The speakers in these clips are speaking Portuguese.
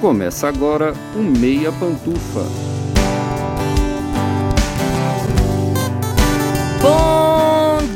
Começa agora o Meia Pantufa. Bom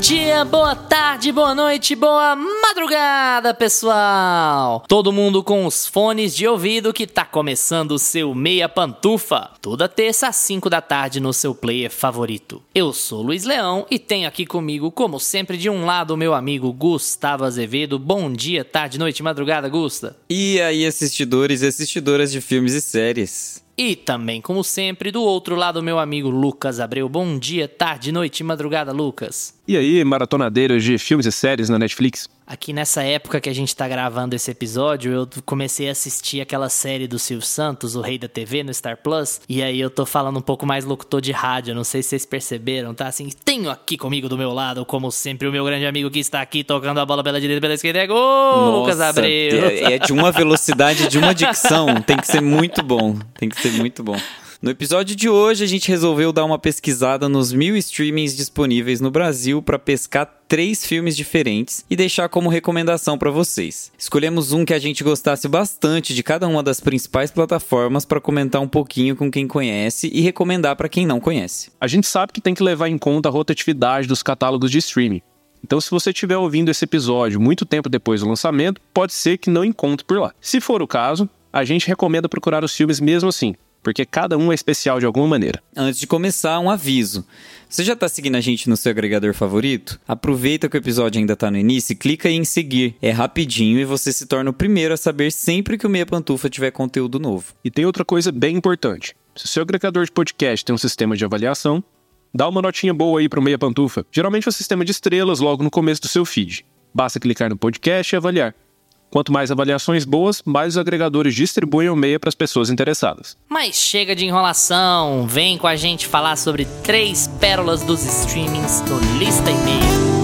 dia, boa tarde, boa noite, boa madrugada, pessoal! Todo mundo com os fones de ouvido que tá começando o seu Meia Pantufa. Toda terça às 5 da tarde no seu player favorito. Eu sou Luiz Leão e tenho aqui comigo, como sempre, de um lado meu amigo Gustavo Azevedo. Bom dia, tarde, noite, madrugada, Gusta. E aí, assistidores e assistidoras de filmes e séries. E também, como sempre, do outro lado, meu amigo Lucas Abreu. Bom dia, tarde, noite, madrugada, Lucas. E aí, maratonadeiros de filmes e séries na Netflix? Aqui nessa época que a gente tá gravando esse episódio, eu comecei a assistir aquela série do Silvio Santos, O Rei da TV, no Star Plus. E aí eu tô falando um pouco mais locutor de rádio, não sei se vocês perceberam, tá? Assim, tenho aqui comigo do meu lado, como sempre, o meu grande amigo que está aqui tocando a bola pela direita e pela esquerda. É gol, Lucas Abreu! É, é de uma velocidade, de uma dicção. Tem que ser muito bom. Tem que ser muito bom. No episódio de hoje, a gente resolveu dar uma pesquisada nos mil streamings disponíveis no Brasil para pescar três filmes diferentes e deixar como recomendação para vocês. Escolhemos um que a gente gostasse bastante de cada uma das principais plataformas para comentar um pouquinho com quem conhece e recomendar para quem não conhece. A gente sabe que tem que levar em conta a rotatividade dos catálogos de streaming. Então, se você estiver ouvindo esse episódio muito tempo depois do lançamento, pode ser que não encontre por lá. Se for o caso, a gente recomenda procurar os filmes mesmo assim, porque cada um é especial de alguma maneira. Antes de começar, um aviso. Você já está seguindo a gente no seu agregador favorito? Aproveita que o episódio ainda está no início e clica em seguir. É rapidinho e você se torna o primeiro a saber sempre que o Meia Pantufa tiver conteúdo novo. E tem outra coisa bem importante. Se o seu agregador de podcast tem um sistema de avaliação, dá uma notinha boa aí para o Meia Pantufa. Geralmente é um sistema de estrelas logo no começo do seu feed. Basta clicar no podcast e avaliar. Quanto mais avaliações boas, mais os agregadores distribuem o meia para as pessoas interessadas. Mas chega de enrolação, vem com a gente falar sobre três pérolas dos streamings do Lista e Meia.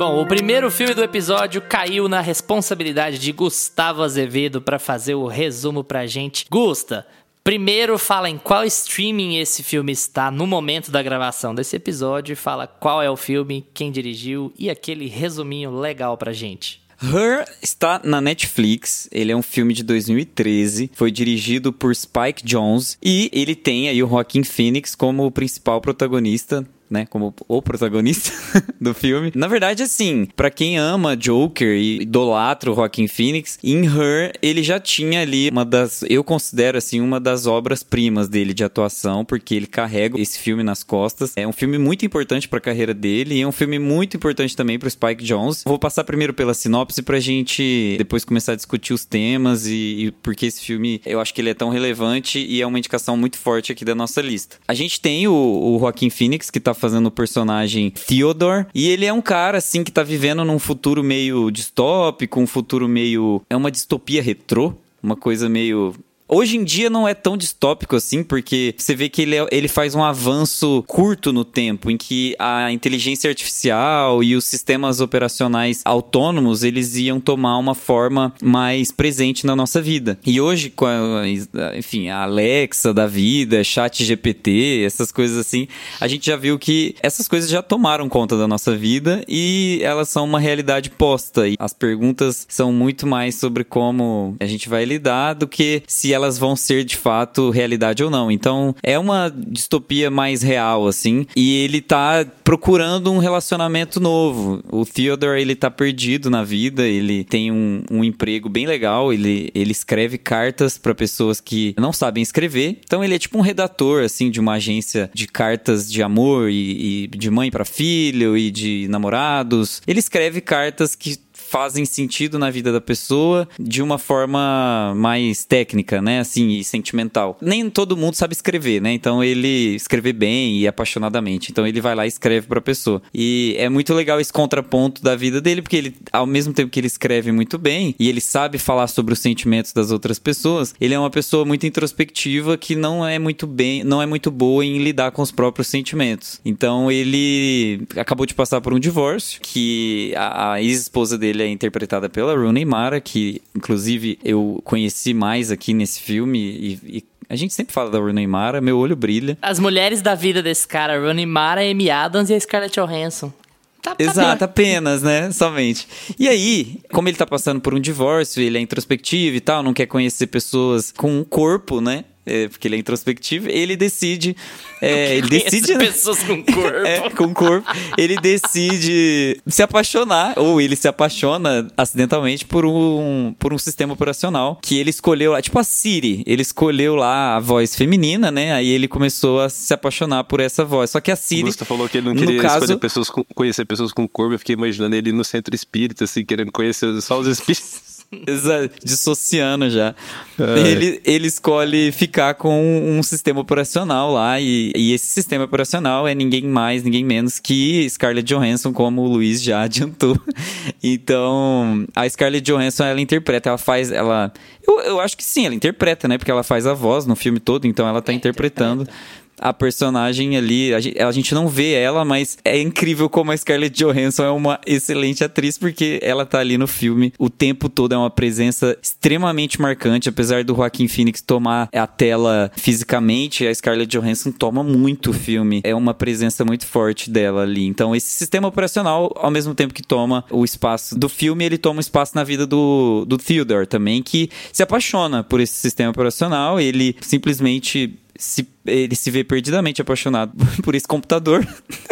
Bom, o primeiro filme do episódio caiu na responsabilidade de Gustavo Azevedo para fazer o resumo pra gente. Gusta, primeiro fala em qual streaming esse filme está no momento da gravação desse episódio, fala qual é o filme, quem dirigiu e aquele resuminho legal pra gente. Her está na Netflix. Ele é um filme de 2013. Foi dirigido por Spike Jonze. E ele tem aí o Joaquin Phoenix como o principal protagonista né, como o protagonista do filme. Na verdade, assim, para quem ama Joker e idolatra o Joaquin Phoenix, em Her ele já tinha ali uma das, eu considero assim, uma das obras primas dele de atuação, porque ele carrega esse filme nas costas. É um filme muito importante para a carreira dele e é um filme muito importante também para Spike Jonze. Vou passar primeiro pela sinopse pra gente depois começar a discutir os temas e, e porque esse filme, eu acho que ele é tão relevante e é uma indicação muito forte aqui da nossa lista. A gente tem o, o Joaquin Phoenix que tá fazendo o personagem Theodore. E ele é um cara, assim, que tá vivendo num futuro meio distópico, um futuro meio. É uma distopia retrô. Uma coisa meio Hoje em dia não é tão distópico assim, porque você vê que ele, é, ele faz um avanço curto no tempo, em que a inteligência artificial e os sistemas operacionais autônomos, eles iam tomar uma forma mais presente na nossa vida. E hoje, com a, enfim, a Alexa da vida, chat GPT, essas coisas assim, a gente já viu que essas coisas já tomaram conta da nossa vida e elas são uma realidade posta. E as perguntas são muito mais sobre como a gente vai lidar do que se elas vão ser de fato realidade ou não. Então é uma distopia mais real, assim. E ele tá procurando um relacionamento novo. O Theodore, ele tá perdido na vida, ele tem um, um emprego bem legal, ele, ele escreve cartas para pessoas que não sabem escrever. Então ele é tipo um redator, assim, de uma agência de cartas de amor e, e de mãe para filho e de namorados. Ele escreve cartas que fazem sentido na vida da pessoa de uma forma mais técnica, né? Assim, e sentimental. Nem todo mundo sabe escrever, né? Então ele escreve bem e apaixonadamente. Então ele vai lá e escreve pra pessoa. E é muito legal esse contraponto da vida dele, porque ele, ao mesmo tempo que ele escreve muito bem e ele sabe falar sobre os sentimentos das outras pessoas, ele é uma pessoa muito introspectiva que não é muito bem, não é muito boa em lidar com os próprios sentimentos. Então ele acabou de passar por um divórcio, que a, a ex-esposa dele é interpretada pela Rooney Mara, que inclusive eu conheci mais aqui nesse filme e, e a gente sempre fala da Rooney Mara, meu olho brilha. As mulheres da vida desse cara, Rooney Mara, Amy Adams e a Scarlett Johansson. Tá, tá Exato, bem. apenas, né? Somente. E aí, como ele tá passando por um divórcio, ele é introspectivo e tal, não quer conhecer pessoas com um corpo, né? É, porque ele é introspectivo, ele decide. É, ele decide. pessoas com corpo. É, com corpo. Ele decide se apaixonar, ou ele se apaixona acidentalmente por um, por um sistema operacional que ele escolheu lá, tipo a Siri. Ele escolheu lá a voz feminina, né? Aí ele começou a se apaixonar por essa voz. Só que a O Siri. Gusta falou que ele não no queria caso- escolher pessoas com- conhecer pessoas com corpo. Eu fiquei imaginando ele no centro espírita, assim, querendo conhecer só os espíritos. Exa- dissociando já. Ai. Ele, ele escolhe ficar com um sistema operacional lá, e, e esse sistema operacional é ninguém mais, ninguém menos que Scarlett Johansson, como o Luiz já adiantou. Então, a Scarlett Johansson, ela interpreta, ela faz, ela... Eu, eu acho que sim, ela interpreta, né? Porque ela faz a voz no filme todo, então ela tá interpretando a personagem ali. A gente, a gente não vê ela, mas é incrível como a Scarlett Johansson é uma excelente atriz, porque ela tá ali no filme o tempo todo. É uma presença extremamente marcante. Apesar do Joaquin Phoenix tomar a tela fisicamente, a Scarlett Johansson toma muito o filme. É uma presença muito forte dela ali. Então, esse sistema operacional, ao mesmo tempo que toma o espaço do filme, ele toma espaço na vida do, do Theodore também, que se apaixona por esse sistema operacional. Ele simplesmente se, ele se vê perdidamente apaixonado por esse computador.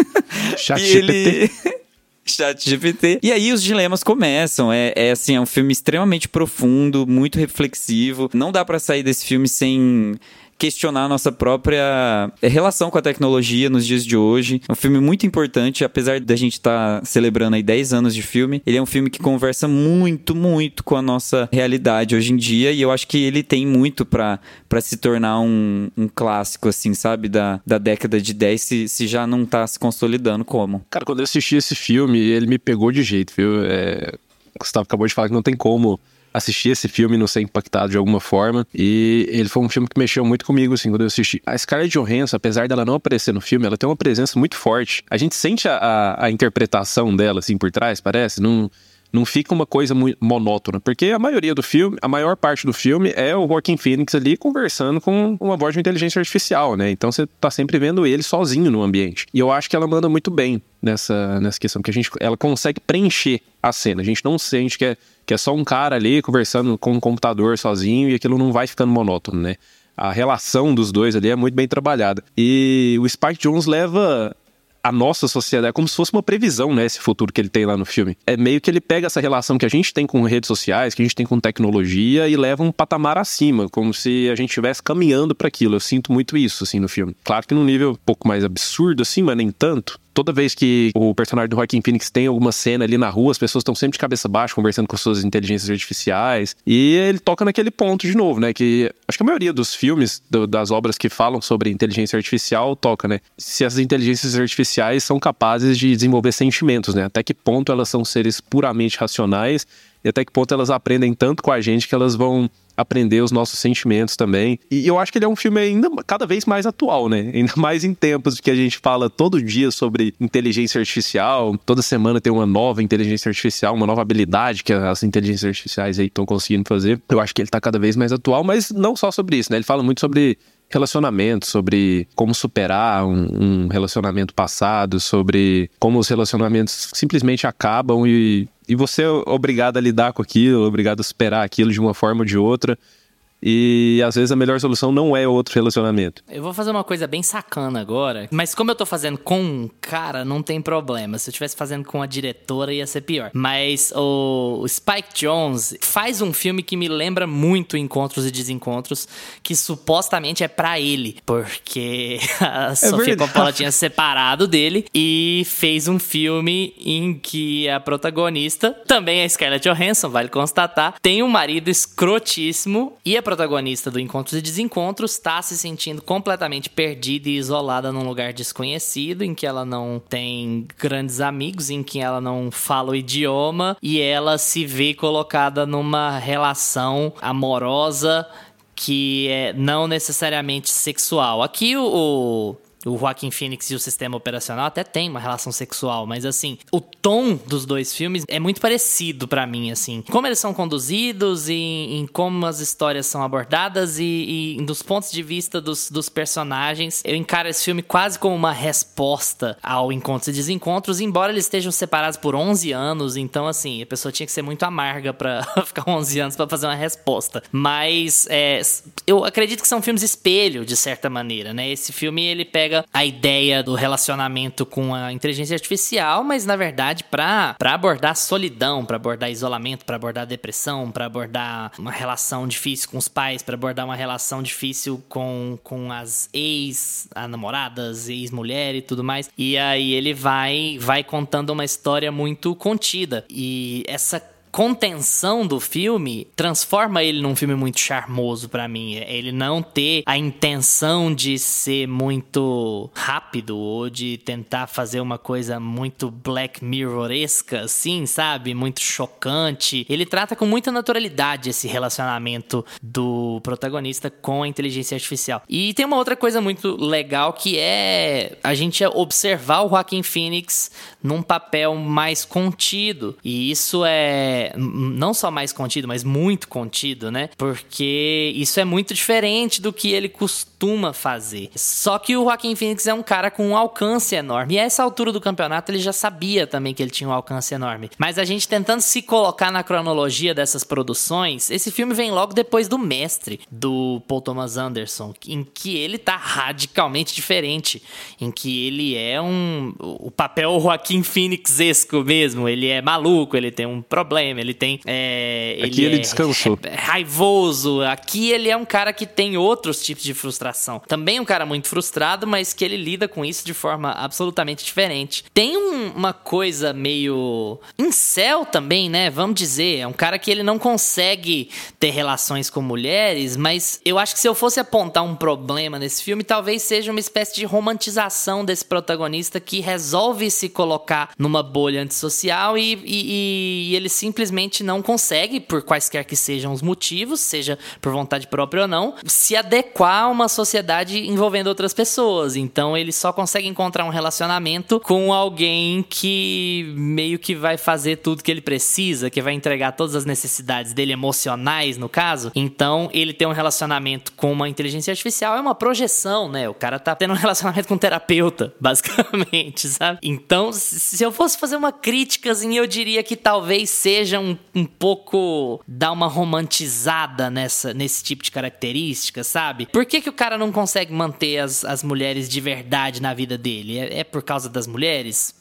Chat GPT. ele... Chat GPT. E aí os dilemas começam. É, é assim, é um filme extremamente profundo, muito reflexivo. Não dá pra sair desse filme sem questionar a nossa própria relação com a tecnologia nos dias de hoje. É um filme muito importante, apesar da gente estar celebrando aí 10 anos de filme. Ele é um filme que conversa muito, muito com a nossa realidade hoje em dia e eu acho que ele tem muito pra se tornar um, um clássico, assim, sabe? Da, da década de 10, se, se já não tá se consolidando como. Cara, quando eu assisti esse filme, ele me pegou de jeito, viu? É... Gustavo acabou de falar que não tem como assistir esse filme e não ser impactado de alguma forma. E ele foi um filme que mexeu muito comigo, assim, quando eu assisti. A Scarlett Johansson, apesar dela não aparecer no filme, ela tem uma presença muito forte. A gente sente a, a, a interpretação dela, assim, por trás, parece. Não, não fica uma coisa monótona. Porque a maioria do filme, a maior parte do filme é o Joaquin Phoenix ali conversando com uma voz de inteligência artificial, né? Então você tá sempre vendo ele sozinho no ambiente. E eu acho que ela manda muito bem nessa, nessa questão, que a gente, ela consegue preencher a cena. A gente não sente que é, que é só um cara ali conversando com um computador sozinho e aquilo não vai ficando monótono, né? A relação dos dois ali é muito bem trabalhada. E o Spike Jones leva a nossa sociedade, é como se fosse uma previsão, né, esse futuro que ele tem lá no filme. É meio que ele pega essa relação que a gente tem com redes sociais, que a gente tem com tecnologia e leva um patamar acima, como se a gente estivesse caminhando para aquilo. Eu sinto muito isso, assim, no filme. Claro que num nível um pouco mais absurdo, assim, mas nem tanto. Toda vez que o personagem do Joaquin Phoenix tem alguma cena ali na rua, as pessoas estão sempre de cabeça baixa conversando com suas inteligências artificiais. E ele toca naquele ponto de novo, né? Que acho que a maioria dos filmes, do- das obras que falam sobre inteligência artificial, toca, né? Se as inteligências artificiais são capazes de desenvolver sentimentos, né? Até que ponto elas são seres puramente racionais e até que ponto elas aprendem tanto com a gente que elas vão aprender os nossos sentimentos também. E eu acho que ele é um filme ainda cada vez mais atual, né? Ainda mais em tempos que a gente fala todo dia sobre inteligência artificial, toda semana tem uma nova inteligência artificial, uma nova habilidade que as inteligências artificiais aí estão conseguindo fazer. Eu acho que ele tá cada vez mais atual, mas não só sobre isso, né? Ele fala muito sobre relacionamento, sobre como superar um, um relacionamento passado, sobre como os relacionamentos simplesmente acabam e, e você é obrigado a lidar com aquilo, obrigado a superar aquilo de uma forma ou de outra. E às vezes a melhor solução não é outro relacionamento. Eu vou fazer uma coisa bem sacana agora, mas como eu tô fazendo com um cara, não tem problema. Se eu estivesse fazendo com a diretora, ia ser pior. Mas o Spike Jones faz um filme que me lembra muito Encontros e Desencontros, que supostamente é para ele, porque a Sofia verdade. Coppola tinha separado dele e fez um filme em que a protagonista, também a Scarlett Johansson, vale constatar, tem um marido escrotíssimo e a protagonista do Encontros e Desencontros está se sentindo completamente perdida e isolada num lugar desconhecido, em que ela não tem grandes amigos, em que ela não fala o idioma e ela se vê colocada numa relação amorosa que é não necessariamente sexual. Aqui o, o Joaquin Phoenix e o sistema operacional até tem uma relação sexual, mas assim, o tom dos dois filmes é muito parecido pra mim, assim. Como eles são conduzidos e em como as histórias são abordadas e, e dos pontos de vista dos, dos personagens. Eu encaro esse filme quase como uma resposta ao Encontros e Desencontros, embora eles estejam separados por 11 anos, então assim, a pessoa tinha que ser muito amarga pra ficar 11 anos pra fazer uma resposta. Mas é, eu acredito que são filmes espelho, de certa maneira, né? Esse filme, ele pega a ideia do relacionamento com a inteligência artificial, mas na verdade para abordar solidão, para abordar isolamento, para abordar depressão, para abordar uma relação difícil com os pais, para abordar uma relação difícil com, com as ex, a namoradas, ex-mulher e tudo mais. E aí ele vai vai contando uma história muito contida. E essa contenção do filme transforma ele num filme muito charmoso para mim. Ele não ter a intenção de ser muito rápido ou de tentar fazer uma coisa muito Black Mirroresca, assim, sabe? Muito chocante. Ele trata com muita naturalidade esse relacionamento do protagonista com a inteligência artificial. E tem uma outra coisa muito legal que é a gente observar o Joaquin Phoenix num papel mais contido. E isso é não só mais contido, mas muito contido, né? Porque isso é muito diferente do que ele costuma fazer. Só que o Joaquim Phoenix é um cara com um alcance enorme. E a essa altura do campeonato ele já sabia também que ele tinha um alcance enorme. Mas a gente tentando se colocar na cronologia dessas produções, esse filme vem logo depois do Mestre, do Paul Thomas Anderson, em que ele tá radicalmente diferente, em que ele é um o papel Joaquim Phoenixesco mesmo, ele é maluco, ele tem um problema, ele tem. É, Aqui ele é descansou. Raivoso. Aqui ele é um cara que tem outros tipos de frustração. Também um cara muito frustrado, mas que ele lida com isso de forma absolutamente diferente. Tem um- uma coisa meio. incel também, né? Vamos dizer. É um cara que ele não consegue ter relações com mulheres, mas eu acho que se eu fosse apontar um problema nesse filme, talvez seja uma espécie de romantização desse protagonista que resolve se colocar numa bolha antissocial e, e- e ele simplesmente não consegue, por quaisquer que sejam os motivos, seja por vontade própria ou não, se adequar a uma sociedade envolvendo outras pessoas. Então ele só consegue encontrar um relacionamento com alguém que meio que vai fazer tudo que ele precisa, que vai entregar todas as necessidades dele emocionais, no caso. Então ele tem um relacionamento com uma inteligência artificial é uma projeção, né? O cara tá tendo um relacionamento com um terapeuta, basicamente, sabe? Então, se eu fosse fazer uma crítica, assim, eu diria que talvez seja um, um pouco dar uma romantizada nessa, nesse tipo de característica, sabe? Por que, que o cara não consegue manter as, as mulheres de verdade na vida dele? É, é por causa das mulheres?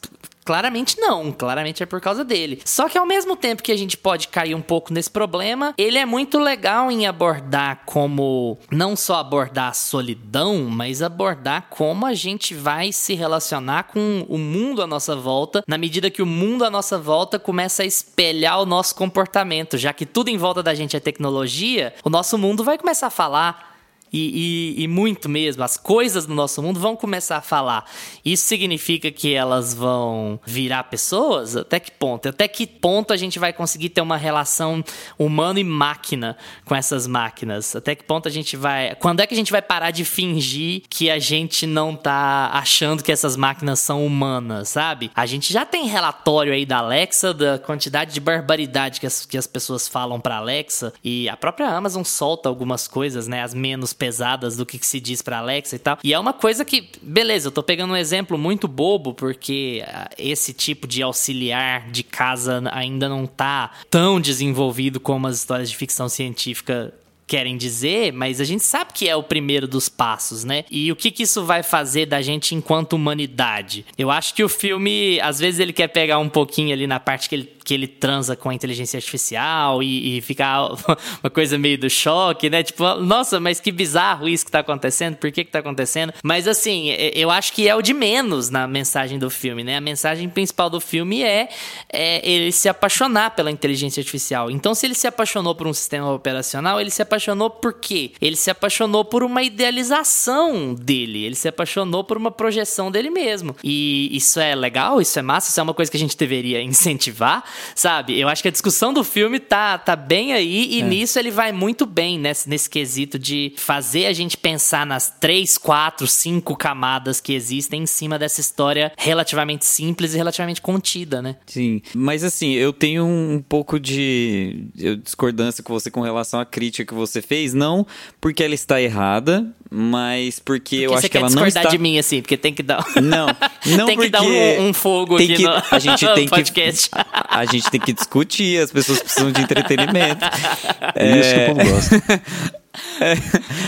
Claramente não, claramente é por causa dele. Só que ao mesmo tempo que a gente pode cair um pouco nesse problema, ele é muito legal em abordar como não só abordar a solidão, mas abordar como a gente vai se relacionar com o mundo à nossa volta, na medida que o mundo à nossa volta começa a espelhar o nosso comportamento, já que tudo em volta da gente é tecnologia, o nosso mundo vai começar a falar e, e- e muito mesmo, as coisas do nosso mundo vão começar a falar. Isso significa que elas vão virar pessoas? Até que ponto? Até que ponto a gente vai conseguir ter uma relação humano e máquina com essas máquinas? Até que ponto a gente vai. Quando é que a gente vai parar de fingir que a gente não tá achando que essas máquinas são humanas, sabe? A gente já tem relatório aí da Alexa da quantidade de barbaridade que as, que as pessoas falam pra Alexa. E a própria Amazon solta algumas coisas, né? As menos pesadas do que, que se diz pra Alexa e tal. E é uma coisa que, beleza, eu tô pegando um exemplo muito bobo, porque ah, esse tipo de auxiliar de casa ainda não tá tão desenvolvido como as histórias de ficção científica querem dizer, mas a gente sabe que é o primeiro dos passos, né? E o que, que isso vai fazer da gente enquanto humanidade? Eu acho que o filme, às vezes, ele quer pegar um pouquinho ali na parte que ele que ele transa com a inteligência artificial e, e ficar uma coisa meio do choque, né? Tipo, nossa, mas que bizarro isso que tá acontecendo, por que que tá acontecendo? Mas assim, eu acho que é o de menos na mensagem do filme, né? A mensagem principal do filme é, é ele se apaixonar pela inteligência artificial. Então, se ele se apaixonou por um sistema operacional, ele se apaixonou por quê? Ele se apaixonou por uma idealização dele, ele se apaixonou por uma projeção dele mesmo. E isso é legal, isso é massa, isso é uma coisa que a gente deveria incentivar, sabe? Eu acho que a discussão do filme tá, tá bem aí e é. nisso ele vai muito bem nesse, nesse quesito de fazer a gente pensar nas três, quatro, cinco camadas que existem em cima dessa história relativamente simples e relativamente contida, né? Sim, mas assim, eu tenho um pouco de discordância com você com relação à crítica que você fez, não porque ela está errada, mas porque, porque eu acho que ela não está... de mim, assim, porque tem que dar... Não, não tem porque... que dar um, um fogo tem aqui que... no a gente tem podcast. Que... A gente tem que discutir, as pessoas precisam de entretenimento. É isso que o povo gosta. É,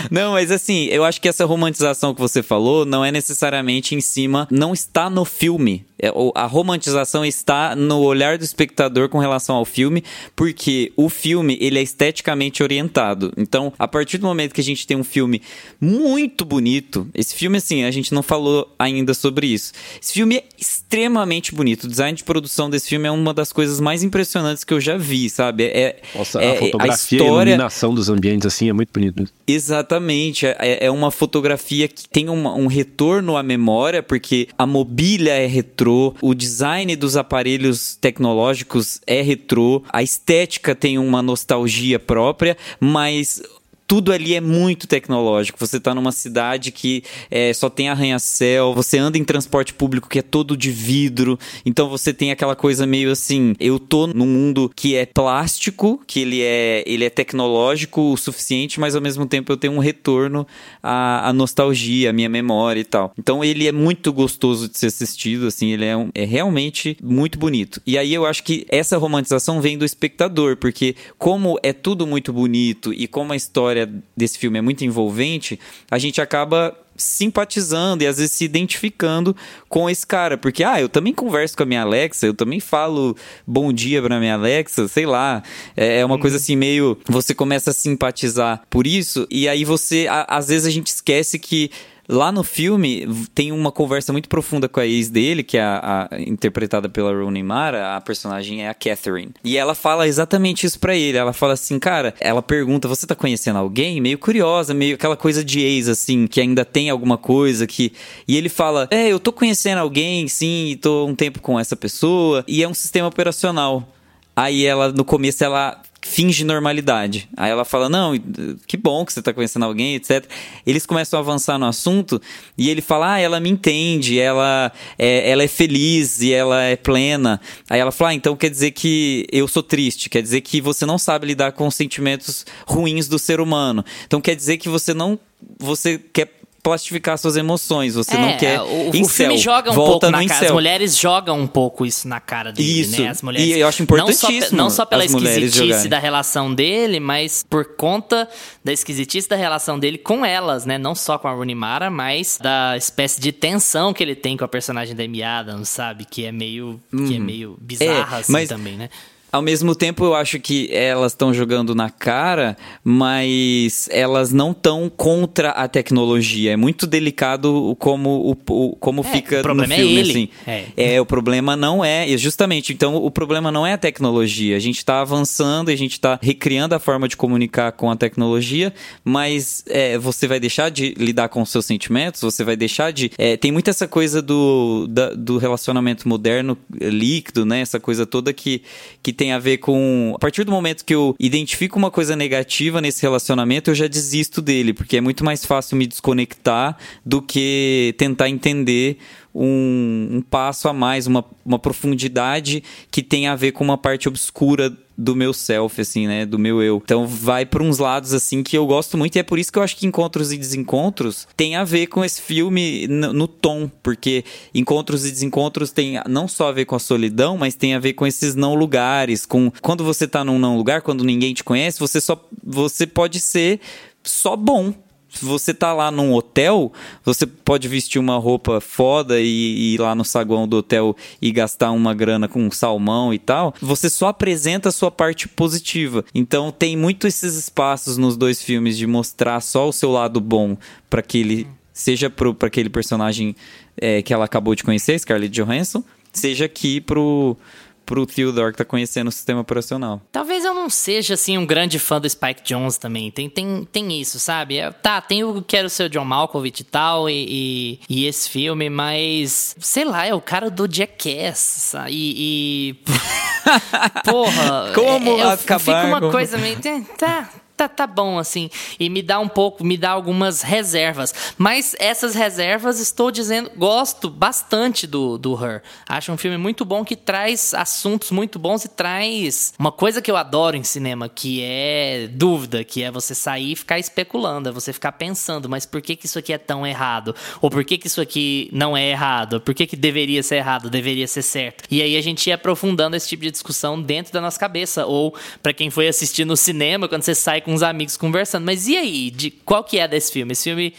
não, mas assim, eu acho que essa romantização que você falou não é necessariamente em cima, não está no filme. É, a romantização está no olhar do espectador com relação ao filme, porque o filme ele é esteticamente orientado. Então, a partir do momento que a gente tem um filme muito bonito, esse filme assim, a gente não falou ainda sobre isso. Esse filme é extremamente bonito. O design de produção desse filme é uma das coisas mais impressionantes que eu já vi, sabe? É, Nossa, é, a fotografia, a, história... a iluminação dos ambientes assim é muito bonito. Exatamente. É, é uma fotografia que tem uma, um retorno à memória, porque a mobília é retrô, o design dos aparelhos tecnológicos é retrô, a estética tem uma nostalgia própria, mas tudo ali é muito tecnológico. Você está numa cidade que é, só tem arranha-céu, você anda em transporte público que é todo de vidro, então você tem aquela coisa meio assim, eu tô num mundo que é plástico, que ele é, ele é tecnológico o suficiente, mas ao mesmo tempo eu tenho um retorno à, à nostalgia, à minha memória e tal. Então ele é muito gostoso de ser assistido, assim, ele é, um, é realmente muito bonito. E aí eu acho que essa romantização vem do espectador, porque como é tudo muito bonito e como a história história desse filme é muito envolvente, a gente acaba simpatizando e às vezes se identificando com esse cara, porque ah, eu também converso com a minha Alexa, eu também falo bom dia para minha Alexa, sei lá, é, é uma coisa assim meio você começa a simpatizar por isso e aí você a, às vezes a gente esquece que Lá no filme tem uma conversa muito profunda com a ex dele, que é a, a interpretada pela Rooney Mara, a personagem é a Catherine. E ela fala exatamente isso para ele. Ela fala assim, cara, ela pergunta: "Você tá conhecendo alguém?" Meio curiosa, meio aquela coisa de ex assim, que ainda tem alguma coisa que E ele fala: "É, eu tô conhecendo alguém, sim, tô um tempo com essa pessoa, e é um sistema operacional." Aí ela, no começo, ela finge normalidade. Aí ela fala: Não, que bom que você tá conhecendo alguém, etc. Eles começam a avançar no assunto e ele fala: Ah, ela me entende, ela é, ela é feliz e ela é plena. Aí ela fala: ah, Então quer dizer que eu sou triste, quer dizer que você não sabe lidar com os sentimentos ruins do ser humano. Então quer dizer que você não. Você quer plastificar suas emoções. Você é, não quer. O, o filme joga um pouco na cara. As mulheres jogam um pouco isso na cara dele, isso. né? As mulheres. E eu acho importantíssimo. Não só, não só pela esquisitice da relação dele, mas por conta da esquisitice da relação dele com elas, né? Não só com a Rooney Mara, mas da espécie de tensão que ele tem com a personagem da Amy Adams, sabe? Que é meio, hum. que é uhum. meio bizarra, é, assim, mas... também, né? Ao mesmo tempo, eu acho que elas estão jogando na cara, mas elas não estão contra a tecnologia. É muito delicado como, o, como é, fica o problema no filme. É, ele. Assim. É. é, o problema não é. Justamente, então, o problema não é a tecnologia. A gente está avançando, a gente está recriando a forma de comunicar com a tecnologia, mas é, você vai deixar de lidar com os seus sentimentos, você vai deixar de. É, tem muito essa coisa do, da, do relacionamento moderno líquido, né? Essa coisa toda que, que tem a ver com. A partir do momento que eu identifico uma coisa negativa nesse relacionamento, eu já desisto dele, porque é muito mais fácil me desconectar do que tentar entender um, um passo a mais, uma, uma profundidade que tem a ver com uma parte obscura do meu self, assim, né? Do meu eu. Então vai para uns lados, assim, que eu gosto muito. E é por isso que eu acho que Encontros e Desencontros tem a ver com esse filme no, no, tom. Porque Encontros e Desencontros tem não só a ver com a solidão, mas tem a ver com esses não lugares. Com quando você tá num não lugar, quando ninguém te conhece, você só. Você pode ser só bom se você tá lá num hotel, você pode vestir uma roupa foda e, e ir lá no saguão do hotel e gastar uma grana com salmão e tal. Você só apresenta a sua parte positiva. Então tem muito esses espaços nos dois filmes de mostrar só o seu lado bom para aquele seja para aquele personagem é, que ela acabou de conhecer, Scarlett Johansson, seja aqui pro pro Theodore que tá conhecendo o sistema operacional. Talvez eu não seja, assim, um grande fã do Spike Jones também. Tem, tem, tem isso, sabe? É, tá, tem o Quero Ser o John Malkovich e tal, e, e, e, esse filme, mas... Sei lá, é o cara do Jackass, sabe? E... e... Porra... Como é, acabar? Fica uma coisa meio... Tá, tá, tá bom, assim. E me dá um pouco, me dá algumas reservas. Mas essas reservas, estou dizendo, gosto bastante do, do Her. Acho um filme muito bom que traz assuntos muito bons e traz uma coisa que eu adoro em cinema, que é dúvida, que é você sair e ficar especulando, é você ficar pensando, mas por que, que isso aqui é tão errado? Ou por que, que isso aqui não é errado? Por que, que deveria ser errado, deveria ser certo? E aí a gente ia aprofundando esse tipo de discussão dentro da nossa cabeça. Ou para quem foi assistir no cinema, quando você sai com uns amigos conversando. Mas e aí? De, qual que é desse filme? Esse filme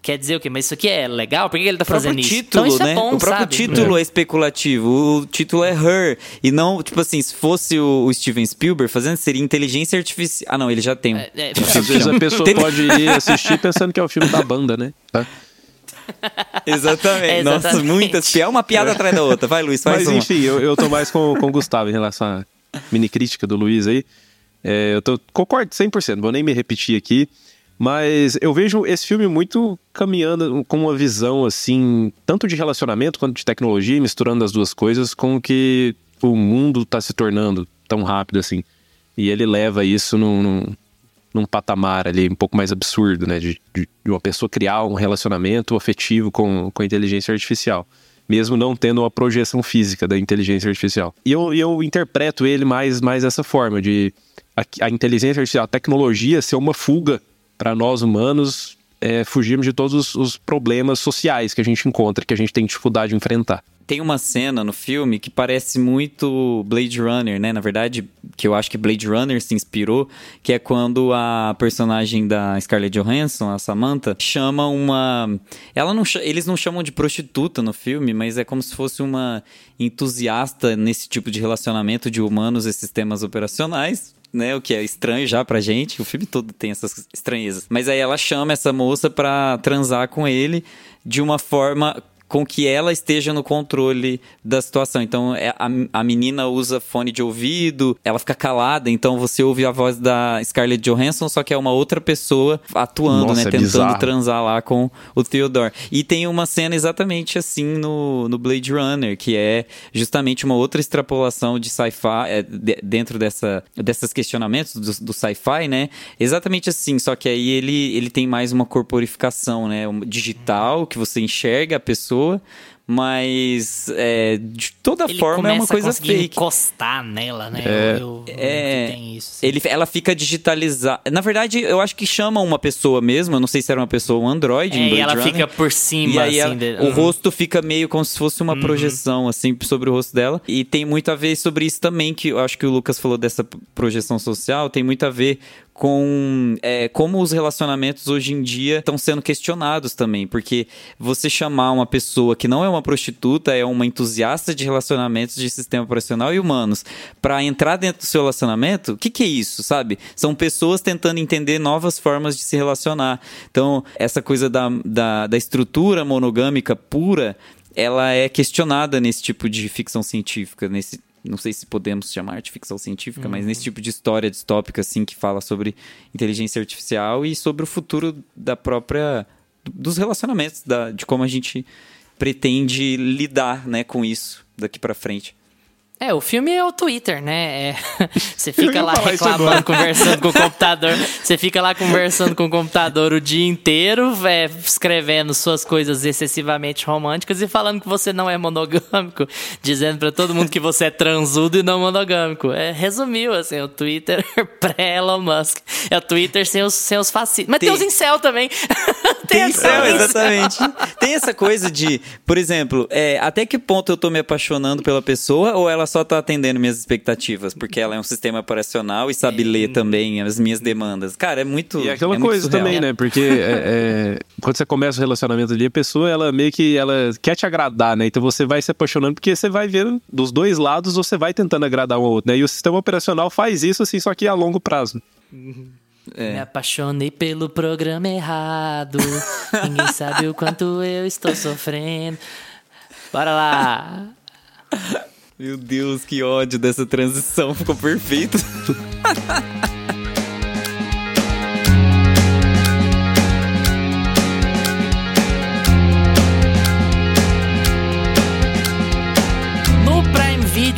quer dizer o quê? Mas isso aqui é legal? Por que ele tá fazendo isso? Título, então, isso né? é bom, o próprio sabe? título é. é. especulativo. O título é Her. E não, tipo assim, se fosse o, Steven Spielberg fazendo, seria inteligência artificial. Ah, não, ele já tem. É, é, Às vezes a pessoa pode ir assistir pensando que é o filme da banda, né? Tá? exatamente. É, exatamente. Nossa, muitas. É uma piada atrás da outra. Vai, Luiz, faz Mas, uma. enfim, eu, eu tô mais com, com o Gustavo em relação à mini crítica do Luiz aí. É, eu tô, concordo 100%, não vou nem me repetir aqui. Mas eu vejo esse filme muito caminhando com uma visão, assim, tanto de relacionamento quanto de tecnologia, misturando as duas coisas com o que o mundo está se tornando tão rápido assim. E ele leva isso num, num, num patamar ali um pouco mais absurdo, né? De, de, uma pessoa criar um relacionamento afetivo com, com a inteligência artificial. Mesmo não tendo uma projeção física da inteligência artificial. E eu, eu interpreto ele mais, mais dessa forma, de a, a inteligência artificial, a tecnologia ser uma fuga para nós humanos é, fugirmos de todos os, os, problemas sociais que a gente encontra, que a gente tem dificuldade de enfrentar. Tem uma cena no filme que parece muito Blade Runner, né? Na verdade, que eu acho que Blade Runner se inspirou, que é quando a personagem da Scarlett Johansson, a Samantha, chama uma. Ela não, eles não chamam de prostituta no filme, mas é como se fosse uma entusiasta nesse tipo de relacionamento de humanos e sistemas operacionais né? O que é estranho já pra gente. O filme todo tem essas estranhezas. Mas aí ela chama essa moça pra transar com ele de uma forma com que ela esteja no controle da situação. Então, é, a, a menina usa fone de ouvido, ela fica calada, então você ouve a voz da Scarlett Johansson, só que é uma outra pessoa atuando, Nossa, né? É tentando bizarro. transar lá com o Theodore. E tem uma cena exatamente assim no, no Blade Runner, que é justamente uma outra extrapolação de sci-fi, é, de, dentro dessa, desses questionamentos do, do sci-fi, né? Exatamente assim, só que aí ele, ele tem mais uma corporificação, né? Um digital, que você enxerga a pessoa pessoa, mas é, de toda ele forma é uma coisa fake. encostar nela, né? É, eu, eu, é isso, ele, ela fica digitalizada. Na verdade, eu acho que chama uma pessoa mesmo. Eu não sei se era uma pessoa ou um Android. É, e ela Runner. fica por cima, e aí assim, ela, de... o rosto fica meio como se fosse uma uhum. projeção, assim, sobre o rosto dela. E tem muito a ver sobre isso também, que eu acho que o Lucas falou dessa projeção social. Tem muito a ver com é, como os relacionamentos hoje em dia estão sendo questionados também, porque você chamar uma pessoa que não é uma prostituta, é uma entusiasta de relacionamentos de sistema operacional e humanos, para entrar dentro do seu relacionamento, o que, que é isso, sabe? São pessoas tentando entender novas formas de se relacionar. Então, essa coisa da, da, da estrutura monogâmica pura ela é questionada nesse tipo de ficção científica, nesse, não sei se podemos chamar de ficção científica, uhum. mas nesse tipo de história distópica assim que fala sobre inteligência artificial e sobre o futuro da própria dos relacionamentos, da, de como a gente pretende lidar, né, com isso daqui para frente. É, o filme é o Twitter, né? É, você fica lá reclamando, conversando com o computador. Você fica lá conversando com o computador o dia inteiro, é, escrevendo suas coisas excessivamente românticas e falando que você não é monogâmico, dizendo pra todo mundo que você é transudo e não monogâmico. É, resumiu, assim, o Twitter pré-Elon Musk. É o Twitter sem os, sem os fascistas. Mas tem, Tem- os incel também. Tem a- céu, exatamente. Tem essa coisa de, por exemplo, é, até que ponto eu tô me apaixonando pela pessoa ou ela só tá atendendo minhas expectativas? Porque ela é um sistema operacional e sabe ler também as minhas demandas. Cara, é muito. E aquela é coisa surreal. também, né? Porque é, é, quando você começa o relacionamento ali, a pessoa, ela meio que ela quer te agradar, né? Então você vai se apaixonando porque você vai vendo dos dois lados, você vai tentando agradar um ao outro, né? E o sistema operacional faz isso, assim, só que a longo prazo. Me apaixonei pelo programa errado. Ninguém sabe o quanto eu estou sofrendo. Bora lá. Meu Deus, que ódio dessa transição. Ficou perfeito.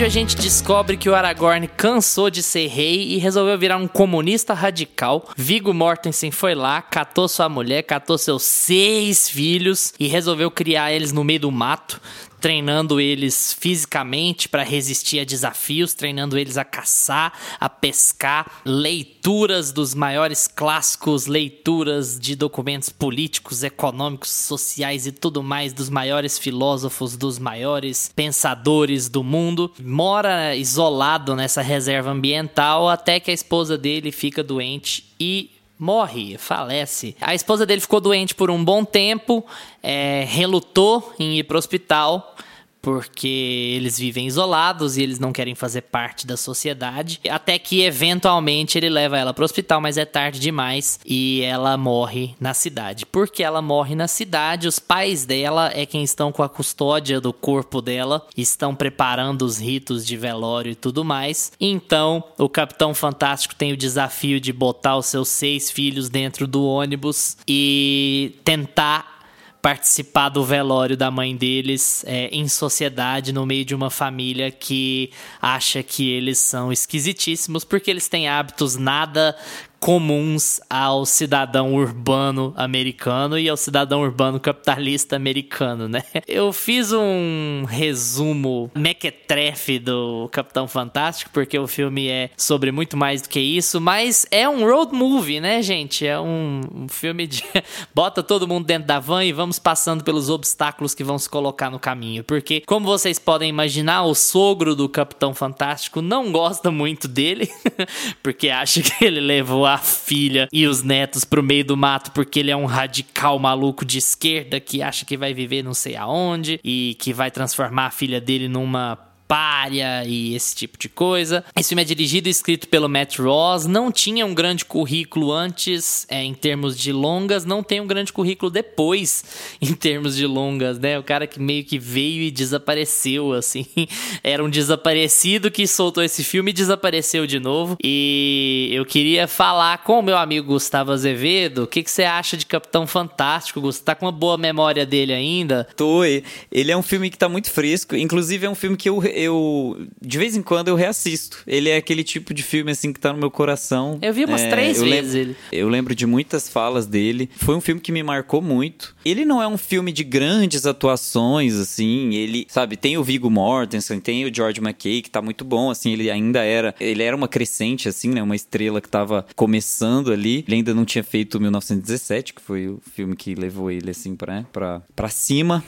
Video a gente descobre que o Aragorn cansou de ser rei e resolveu virar um comunista radical. Viggo Mortensen foi lá, catou sua mulher, catou seus seis filhos e resolveu criar eles no meio do mato. Treinando eles fisicamente para resistir a desafios, treinando eles a caçar, a pescar, leituras dos maiores clássicos, leituras de documentos políticos, econômicos, sociais e tudo mais dos maiores filósofos, dos maiores pensadores do mundo. Mora isolado nessa reserva ambiental até que a esposa dele fica doente e morre, falece. A esposa dele ficou doente por um bom tempo, é, relutou em ir para o hospital porque eles vivem isolados e eles não querem fazer parte da sociedade. Até que eventualmente ele leva ela para o hospital, mas é tarde demais e ela morre na cidade. Porque ela morre na cidade, os pais dela é quem estão com a custódia do corpo dela, estão preparando os ritos de velório e tudo mais. Então, o Capitão Fantástico tem o desafio de botar os seus seis filhos dentro do ônibus e tentar participar do velório da mãe deles é, em sociedade, no meio de uma família que acha que eles são esquisitíssimos porque eles têm hábitos nada comuns ao cidadão urbano americano e ao cidadão urbano capitalista americano, né? Eu fiz um resumo mequetrefe do Capitão Fantástico, porque o filme é sobre muito mais do que isso, mas é um road movie, né, gente? É um, um filme de bota todo mundo dentro da van e vamos passando pelos obstáculos que vão se colocar no caminho, porque como vocês podem imaginar, o sogro do Capitão Fantástico não gosta muito dele, porque acha que ele levou a filha e os netos pro meio do mato porque ele é um radical maluco de esquerda que acha que vai viver não sei aonde e que vai transformar a filha dele numa párea e esse tipo de coisa. Esse filme é dirigido e escrito pelo Matt Ross, não tinha um grande currículo antes é, em termos de longas, não tem um grande currículo depois em termos de longas, né? O cara que meio que veio e desapareceu, assim. Era um desaparecido que soltou esse filme e desapareceu de novo. E eu queria falar com o meu amigo Gustavo Azevedo, o que, que você acha de Capitão Fantástico, Gustavo? Tá com uma boa memória dele ainda? Tô, ele é um filme que tá muito fresco. Inclusive, é um filme que eu, eu. De vez em quando eu reassisto. Ele é aquele tipo de filme, assim, que tá no meu coração. Eu vi umas É, três eu vezes lembro- ele. Eu lembro de muitas falas dele. Foi um filme que me marcou muito. Ele não é um filme de grandes atuações, assim. Ele, sabe, tem o Viggo Mortensen, tem o George McKay, que tá muito bom, assim. Ele ainda era. Ele era uma crescente, assim, né? Uma estrela que tava começando ali. Ele ainda não tinha feito 1917, que foi o filme que levou ele, assim, pra, pra, pra cima.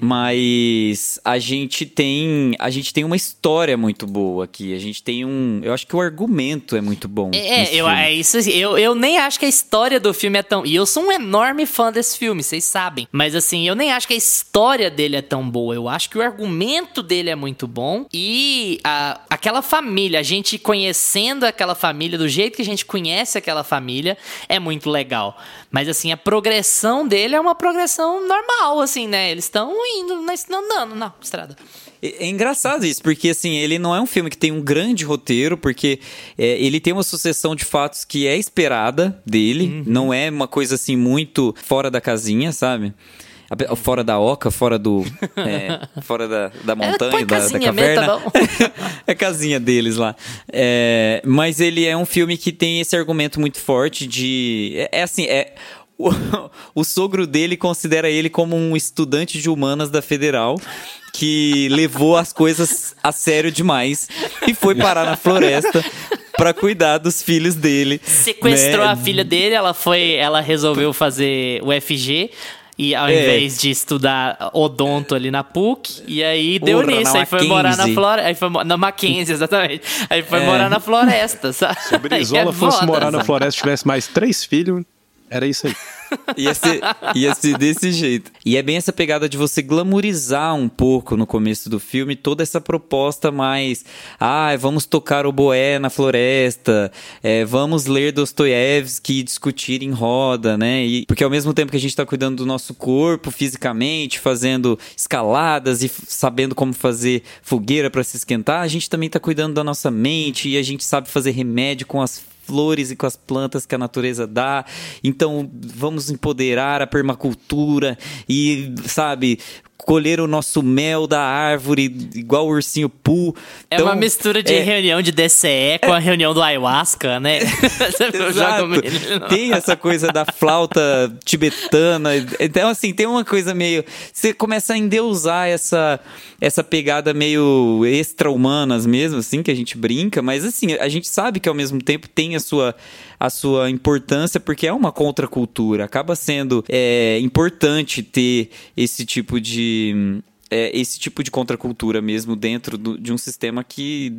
Mas a gente tem a gente tem uma história muito boa aqui. A gente tem um, eu acho que o argumento é muito bom. É, nesse eu, é isso. assim, Eu, eu nem acho que a história do filme é tão. E eu sou um enorme fã desse filme, vocês sabem. Mas assim, eu nem acho que a história dele é tão boa. Eu acho que o argumento dele é muito bom. E a, aquela família, a gente conhecendo aquela família, do jeito que a gente conhece aquela família, é muito legal. Mas assim, a progressão dele é uma progressão normal, assim, né? Eles estão indo, na- andando na estrada. É, é engraçado isso, porque assim, ele não é um filme que tem um grande roteiro, porque é, ele tem uma sucessão de fatos que é esperada dele, não é uma coisa assim muito fora da casinha, sabe? fora da oca, fora do. é, fora da, da montanha, põe da, da casinha mesmo, caverna. tá bom. é a casinha deles lá. É, mas ele é um filme que tem esse argumento muito forte de. É, é assim, é. O, o sogro dele considera ele como um estudante de humanas da Federal que levou as coisas a sério demais e foi parar na floresta pra cuidar dos filhos dele. Sequestrou né? a filha dele, ela foi, ela resolveu fazer o FG. E ao É. invés de estudar odonto ali na PUC, e aí deu Porra, nisso, aí foi morar na floresta. Aí foi na Mackenzie, exatamente. Aí foi É. morar na floresta, sabe? Se a Brizola é fosse foda, morar na floresta e tivesse mais três filhos, era isso aí. Ia ser, ia ser desse jeito. E é bem essa pegada de você glamorizar um pouco no começo do filme toda essa proposta mais. Ah, vamos tocar o boé na floresta, é, vamos ler Dostoiévski e discutir em roda, né? E, porque ao mesmo tempo que a gente tá cuidando do nosso corpo fisicamente, fazendo escaladas e sabendo como fazer fogueira para se esquentar, a gente também tá cuidando da nossa mente e a gente sabe fazer remédio com as flores e com as plantas que a natureza dá. Então, vamos empoderar a permacultura e, sabe, colher o nosso mel da árvore igual o ursinho Poo. É Então, uma mistura de é- reunião de DCE com a reunião do ayahuasca, né? Exato. Tem essa coisa da flauta tibetana. Então, assim, tem uma coisa meio. Você começa a endeusar essa, essa pegada meio extra-humanas mesmo, assim, que a gente brinca, mas assim, a gente sabe que ao mesmo tempo tem a sua, a sua importância, porque é uma contracultura. Acaba sendo é, importante ter esse tipo de. é, esse tipo de contracultura mesmo dentro do- de um sistema que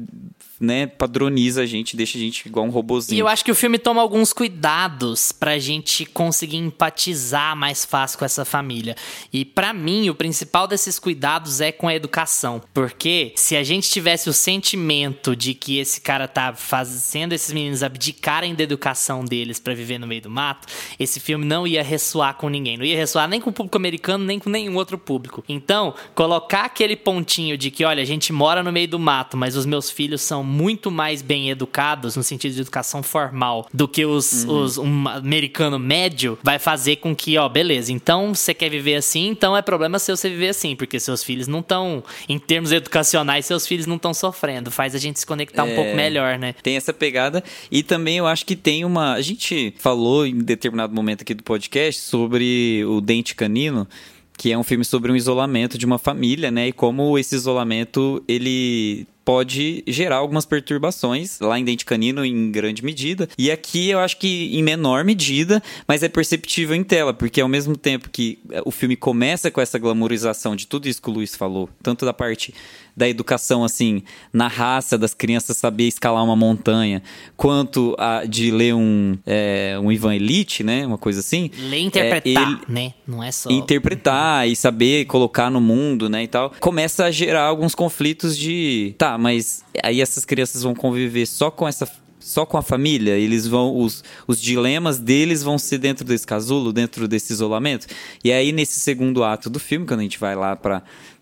né, padroniza a gente, deixa a gente igual um robozinho. E eu acho que o filme toma alguns cuidados pra gente conseguir empatizar mais fácil com essa família. E pra mim, o principal desses cuidados é com a educação. Porque se a gente tivesse o sentimento de que esse cara tá fazendo esses meninos abdicarem da educação deles pra viver no meio do mato, esse filme não ia ressoar com ninguém. Não ia ressoar nem com o público americano, nem com nenhum outro público. Então, colocar aquele pontinho de que, olha, a gente mora no meio do mato, mas os meus filhos são muito mais bem educados, no sentido de educação formal, do que os, os um americano médio, vai fazer com que, ó, beleza, então você quer viver assim, então é problema seu você viver assim, porque seus filhos não estão, em termos educacionais, seus filhos não estão sofrendo. Faz a gente se conectar um pouco melhor, né? Tem essa pegada. E também eu acho que tem uma. A gente falou em determinado momento aqui do podcast sobre o Dente Canino. Que é um filme sobre um isolamento de uma família, né? E como esse isolamento ele pode gerar algumas perturbações lá em Dente Canino em grande medida. E aqui eu acho que em menor medida, mas é perceptível em tela, porque ao mesmo tempo que eh, o filme começa com essa glamorização de tudo isso que o Luiz falou, tanto da parte da educação, assim, na raça das crianças saber escalar uma montanha, quanto a de ler um, é, um Ivan Elite, né? Uma coisa assim. Ler e interpretar, ele- né? Não é só... interpretar e saber colocar no mundo, né, e tal, começa a gerar alguns conflitos de, tá, mas aí essas crianças vão conviver só com essa só com a família, eles vão os, os dilemas deles vão ser dentro desse casulo, dentro desse isolamento. E aí nesse segundo ato do filme, quando a gente vai lá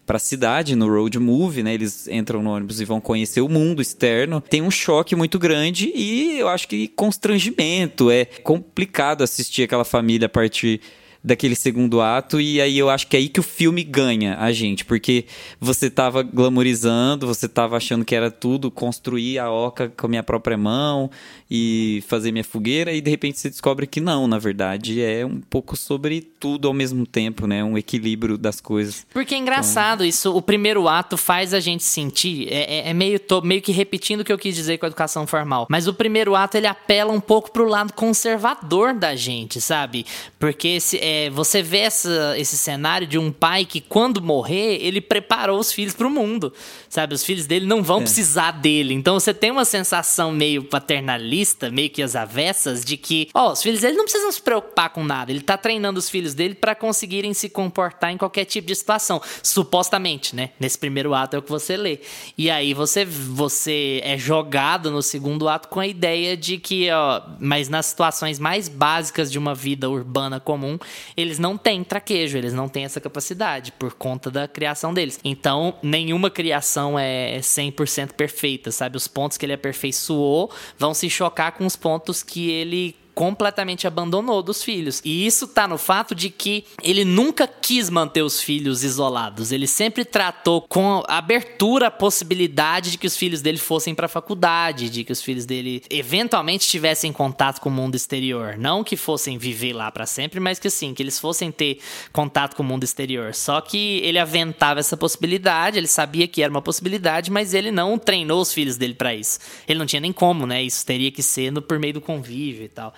pra pra cidade, no road movie, né? Eles entram no ônibus e vão conhecer o mundo externo. Tem um choque muito grande e eu acho que constrangimento. É complicado assistir aquela família a partir daquele segundo ato e aí eu acho que é aí que o filme ganha a gente, porque você tava glamorizando, você tava achando que era tudo construir a oca com a minha própria mão e fazer minha fogueira e de repente você descobre que não, na verdade é um pouco sobre tudo ao mesmo tempo, né? Um equilíbrio das coisas. Porque é engraçado isso. O primeiro ato faz a gente sentir. É, é- é meio, tô meio que repetindo o que eu quis dizer com a educação formal. Mas o primeiro ato ele apela um pouco pro lado conservador da gente, sabe? Porque esse, é, você vê essa- esse cenário de um pai que, quando morrer, ele preparou os filhos pro mundo. Sabe? Os filhos dele não vão precisar dele. Então você tem uma sensação meio paternalista, meio que as avessas, de que, ó, os filhos dele não precisam se preocupar com nada. Ele tá treinando os filhos dele pra conseguirem se comportar em qualquer tipo de situação. Supostamente, né? Nesse primeiro ato é o que você lê. E aí você, você é jogado no segundo ato com a ideia de que, ó, mas nas situações mais básicas de uma vida urbana comum, eles não têm traquejo, eles não têm essa capacidade por conta da criação deles. Então, nenhuma criação é 100% perfeita, sabe? Os pontos que ele aperfeiçoou vão se chocar com os pontos que ele completamente abandonou dos filhos. E isso tá no fato de que ele nunca quis manter os filhos isolados. Ele sempre tratou com abertura a possibilidade de que os filhos dele fossem para faculdade, de que os filhos dele eventualmente tivessem contato com o mundo exterior, não que fossem viver lá para sempre, mas que sim, que eles fossem ter contato com o mundo exterior. Só que ele aventava essa possibilidade, ele sabia que era uma possibilidade, mas ele não treinou os filhos dele para isso. Ele não tinha nem como, né? Isso teria que ser no, por meio do convívio e tal.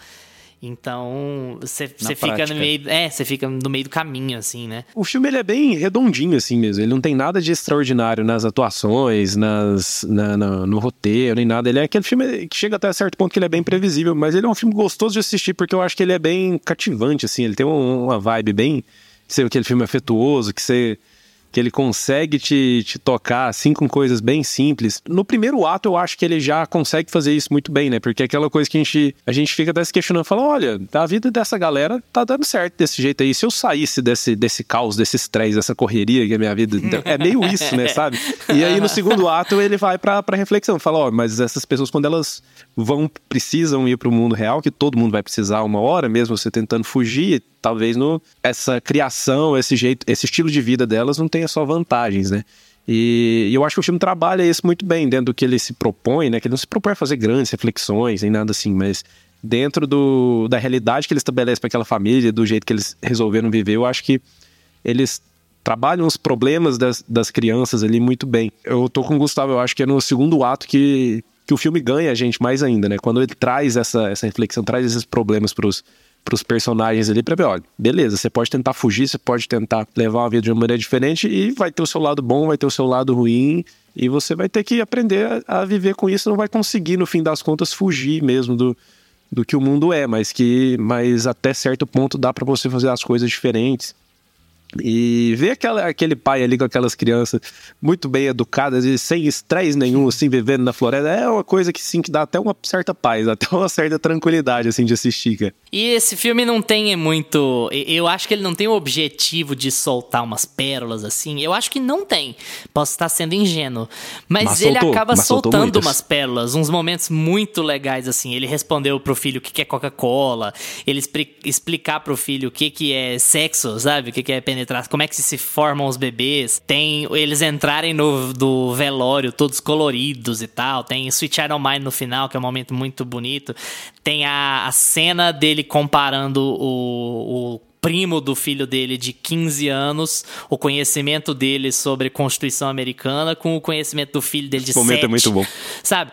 Então, você fica no meio, é, você fica no meio do caminho assim, né? O filme ele é bem redondinho assim mesmo. Ele não tem nada de extraordinário nas atuações, nas na, na, no roteiro, nem nada. Ele é aquele filme que chega até certo ponto que ele é bem previsível, mas ele é um filme gostoso de assistir porque eu acho que ele é bem cativante assim, ele tem uma vibe bem, sei aquele filme afetuoso que você que ele consegue te, te tocar assim com coisas bem simples. No primeiro ato eu acho que ele já consegue fazer isso muito bem, né? Porque é aquela coisa que a gente, a gente fica até se questionando, fala, olha, a vida dessa galera tá dando certo desse jeito aí. Se eu saísse desse, desse caos, desse estresse, dessa correria que é minha vida, é meio isso, né, sabe? E aí no segundo ato ele vai pra, pra reflexão, fala, ó, oh, mas essas pessoas quando elas vão, precisam ir pro mundo real, que todo mundo vai precisar uma hora, mesmo você tentando fugir, talvez no, essa criação, esse jeito, esse estilo de vida delas não tenha só vantagens, né? E, e, eu acho que o filme trabalha isso muito bem, dentro do que ele se propõe, né? Que ele não se propõe a fazer grandes reflexões, nem nada assim, mas dentro do, da realidade que ele estabelece para aquela família, do jeito que eles resolveram viver, eu acho que eles trabalham os problemas das, das crianças ali muito bem. Eu tô com o Gustavo, eu acho que é no segundo ato que, que o filme ganha a gente mais ainda, né? Quando ele traz essa, essa reflexão, traz esses problemas pros para os personagens ali para ver, olha, beleza, você pode tentar fugir, você pode tentar levar uma vida de uma maneira diferente e vai ter o seu lado bom, vai ter o seu lado ruim e você vai ter que aprender a, a viver com isso, não vai conseguir no fim das contas fugir mesmo do, do que o mundo é, mas que mas até certo ponto dá para você fazer as coisas diferentes. E ver aquela, aquele pai ali com aquelas crianças muito bem educadas e sem estresse nenhum, assim, vivendo na floresta, é uma coisa que sim, que dá até uma certa paz, até uma certa tranquilidade, assim, de assistir, cara. E esse filme não tem muito. Eu acho que ele não tem o objetivo de soltar umas pérolas, assim. Eu acho que não tem. Posso estar sendo ingênuo. Mas, mas ele soltou, acaba mas soltando umas pérolas, uns momentos muito legais, assim. Ele respondeu pro filho o que é Coca-Cola, ele explicar pro filho o que é sexo, sabe? O que é penetração como é que se formam os bebês. Tem eles entrarem no do velório todos coloridos e tal. Tem Sweet of Mine no final, que é um momento muito bonito. Tem a, a cena dele comparando o, o primo do filho dele de 15 anos, o conhecimento dele sobre Constituição Americana com o conhecimento do filho dele de Esse momento 7. é muito bom. Sabe?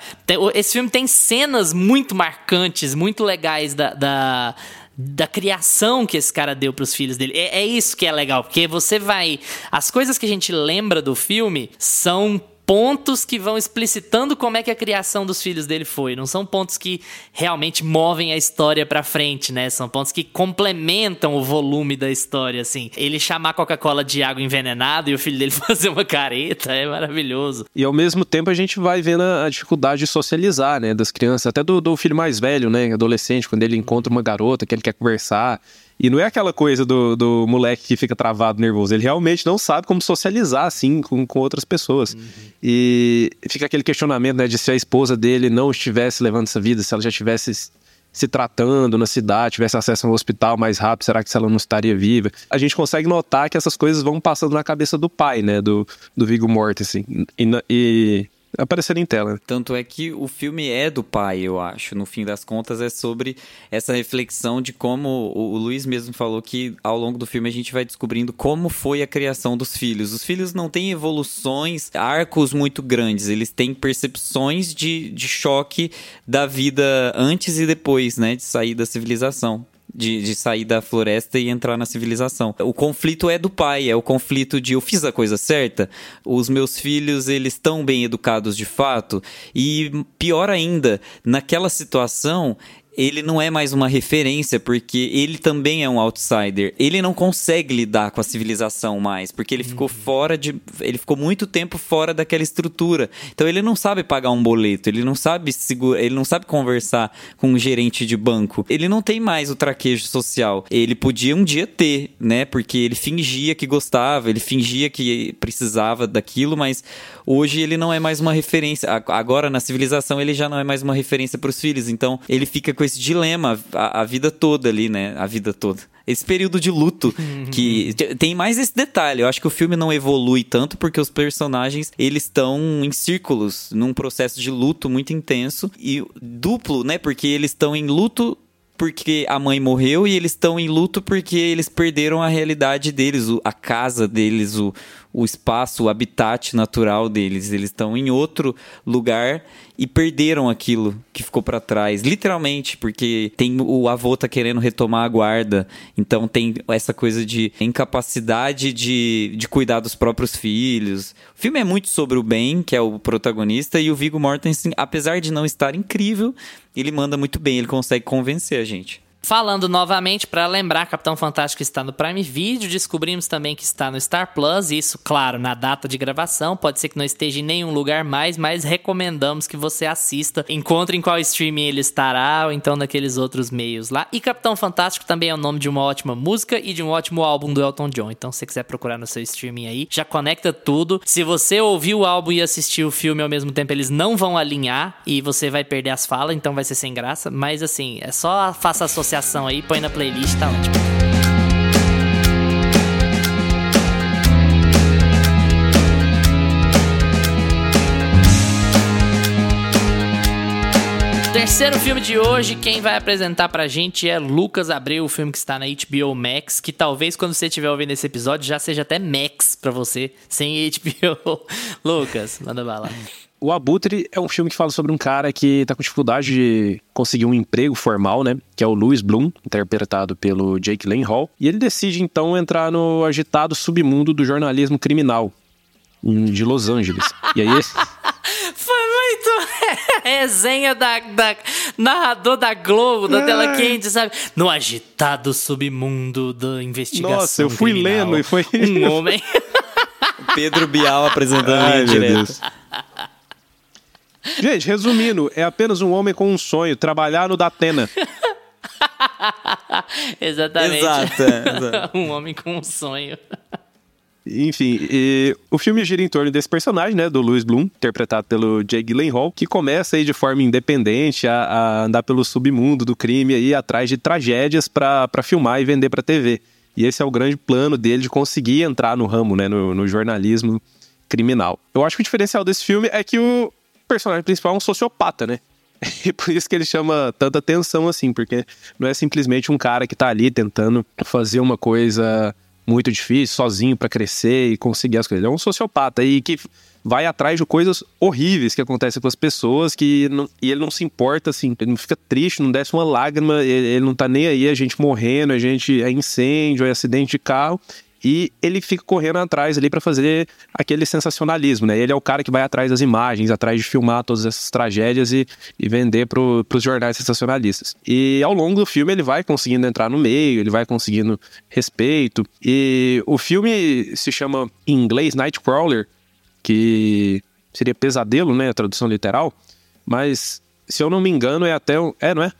Esse filme tem cenas muito marcantes, muito legais da, da da criação que esse cara deu para os filhos dele. É, é isso que é legal, porque você vai. As coisas que a gente lembra do filme são pontos que vão explicitando como é que a criação dos filhos dele foi. Não são pontos que realmente movem a história para frente, né? São pontos que complementam o volume da história, assim. Ele chamar Coca-Cola de água envenenada e o filho dele fazer uma careta é maravilhoso. E ao mesmo tempo a gente vai vendo a dificuldade de socializar, né, das crianças, até do, do filho mais velho, né, adolescente, quando ele encontra uma garota que ele quer conversar e não é aquela coisa do, do moleque que fica travado, nervoso. Ele realmente não sabe como socializar, assim, com, com outras pessoas. Uhum. E fica aquele questionamento, né, de se a esposa dele não estivesse levando essa vida, se ela já estivesse se tratando na cidade, tivesse acesso a um hospital mais rápido, será que ela não estaria viva? A gente consegue notar que essas coisas vão passando na cabeça do pai, né, do, do Viggo Mortensen. E, e aparecer em tela. Tanto é que o filme é do pai, eu acho. No fim das contas, é sobre essa reflexão de como o Luiz mesmo falou que ao longo do filme a gente vai descobrindo como foi a criação dos filhos. Os filhos não têm evoluções, arcos muito grandes, eles têm percepções de, de choque da vida antes e depois, né, de sair da civilização de, de sair da floresta e entrar na civilização. O conflito é do pai, é o conflito de eu fiz a coisa certa, os meus filhos eles estão bem educados de fato e pior ainda, naquela situação ele não é mais uma referência, porque ele também é um outsider. Ele não consegue lidar com a civilização mais, porque ele ficou uhum. fora de. Ele ficou muito tempo fora daquela estrutura. Então ele não sabe pagar um boleto, ele não sabe segurar, ele não sabe conversar com um gerente de banco. Ele não tem mais o traquejo social. Ele podia um dia ter, né? Porque ele fingia que gostava, ele fingia que precisava daquilo, mas hoje ele não é mais uma referência. Agora, na civilização, ele já não é mais uma referência pros filhos. Então, ele fica com esse dilema a, a vida toda ali, né? A vida toda. Esse período de luto que tem mais esse detalhe. Eu acho que o filme não evolui tanto porque os personagens eles estão em círculos, num processo de luto muito intenso e duplo, né? Porque eles estão em luto porque a mãe morreu e eles estão em luto porque eles perderam a realidade deles, a casa deles, o, o espaço, o habitat natural deles. Eles estão em outro lugar e perderam aquilo que ficou pra trás, literalmente, porque tem o avô tá querendo retomar a guarda, então tem essa coisa de incapacidade de, de cuidar dos próprios filhos. O filme é muito sobre o Ben, que é o protagonista, e o Viggo Mortensen, apesar de não estar incrível, ele manda muito bem, ele consegue convencer a gente. Falando novamente, para lembrar, Capitão Fantástico está no Prime Video, descobrimos também que está no Star Plus, isso, claro, na data de gravação, pode ser que não esteja em nenhum lugar mais, mas recomendamos que você assista, encontre em qual streaming ele estará, ou então naqueles outros meios lá. E Capitão Fantástico também é o nome de uma ótima música e de um ótimo álbum do Elton John, então se você quiser procurar no seu streaming aí, já conecta tudo. Se você ouvir o álbum e assistir o filme ao mesmo tempo, eles não vão alinhar e você vai perder as falas, então vai ser sem graça, mas assim, é só faça associação aí, põe na playlist, tá ótimo. Terceiro filme de hoje, quem vai apresentar pra gente é Lucas Abreu, o filme que está na HBO Max, que talvez quando você estiver ouvindo esse episódio já seja até Max pra você, sem HBO. Lucas, manda bala. O Abutre é um filme que fala sobre um cara que tá com dificuldade de conseguir um emprego formal, né? Que é o Louis Bloom, interpretado pelo Jake Gyllenhaal. E ele decide, então, entrar no agitado submundo do jornalismo criminal de Los Angeles. E aí... Foi muito resenha da, da narrador da Globo, da tela quente, sabe? No agitado submundo da investigação. Nossa, eu fui criminal, lendo e foi- Um homem. Pedro Bial apresentando Ai. Deus. Gente, resumindo, é apenas um homem com um sonho, trabalhar no Datena. Exatamente. Exato, é, exato. um homem com um sonho. Enfim, e o filme gira em torno desse personagem, né, do Louis Bloom, interpretado pelo Jake Gyllenhaal, que começa aí de forma independente a, a andar pelo submundo do crime aí atrás de tragédias pra pra filmar e vender pra TV. E esse é o grande plano dele de conseguir entrar no ramo, né, no, no jornalismo criminal. Eu acho que o diferencial desse filme é que o personagem principal é um sociopata, né? E por isso que ele chama tanta atenção assim, porque não é simplesmente um cara que tá ali tentando fazer uma coisa muito difícil, sozinho pra crescer e conseguir as coisas. Ele é um sociopata e que vai atrás de coisas horríveis que acontecem com as pessoas que não- e ele não se importa assim, ele não fica triste, não desce uma lágrima, ele, ele não tá nem aí, a gente morrendo, a gente é incêndio, é acidente de carro. E ele fica correndo atrás ali pra fazer aquele sensacionalismo, né? Ele é o cara que vai atrás das imagens, atrás de filmar todas essas tragédias e, e vender pro, pros jornais sensacionalistas. E ao longo do filme ele vai conseguindo entrar no meio, ele vai conseguindo respeito. E o filme se chama em inglês Nightcrawler, que seria pesadelo, né? A tradução literal. Mas se eu não me engano é até... É, não é?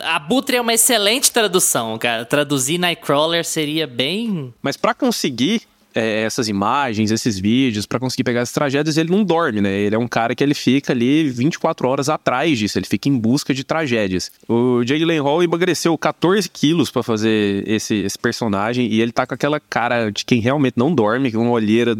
Abutre é uma excelente tradução, cara. Traduzir Nightcrawler seria bem. Mas pra conseguir é, essas imagens, esses vídeos, pra conseguir pegar essas tragédias, ele não dorme, né? Ele é um cara que ele fica ali 24 horas atrás disso, ele fica em busca de tragédias. O Jake Gyllenhaal emagreceu 14 quilos pra fazer esse, esse personagem e ele tá com aquela cara de quem realmente não dorme, com uma olheira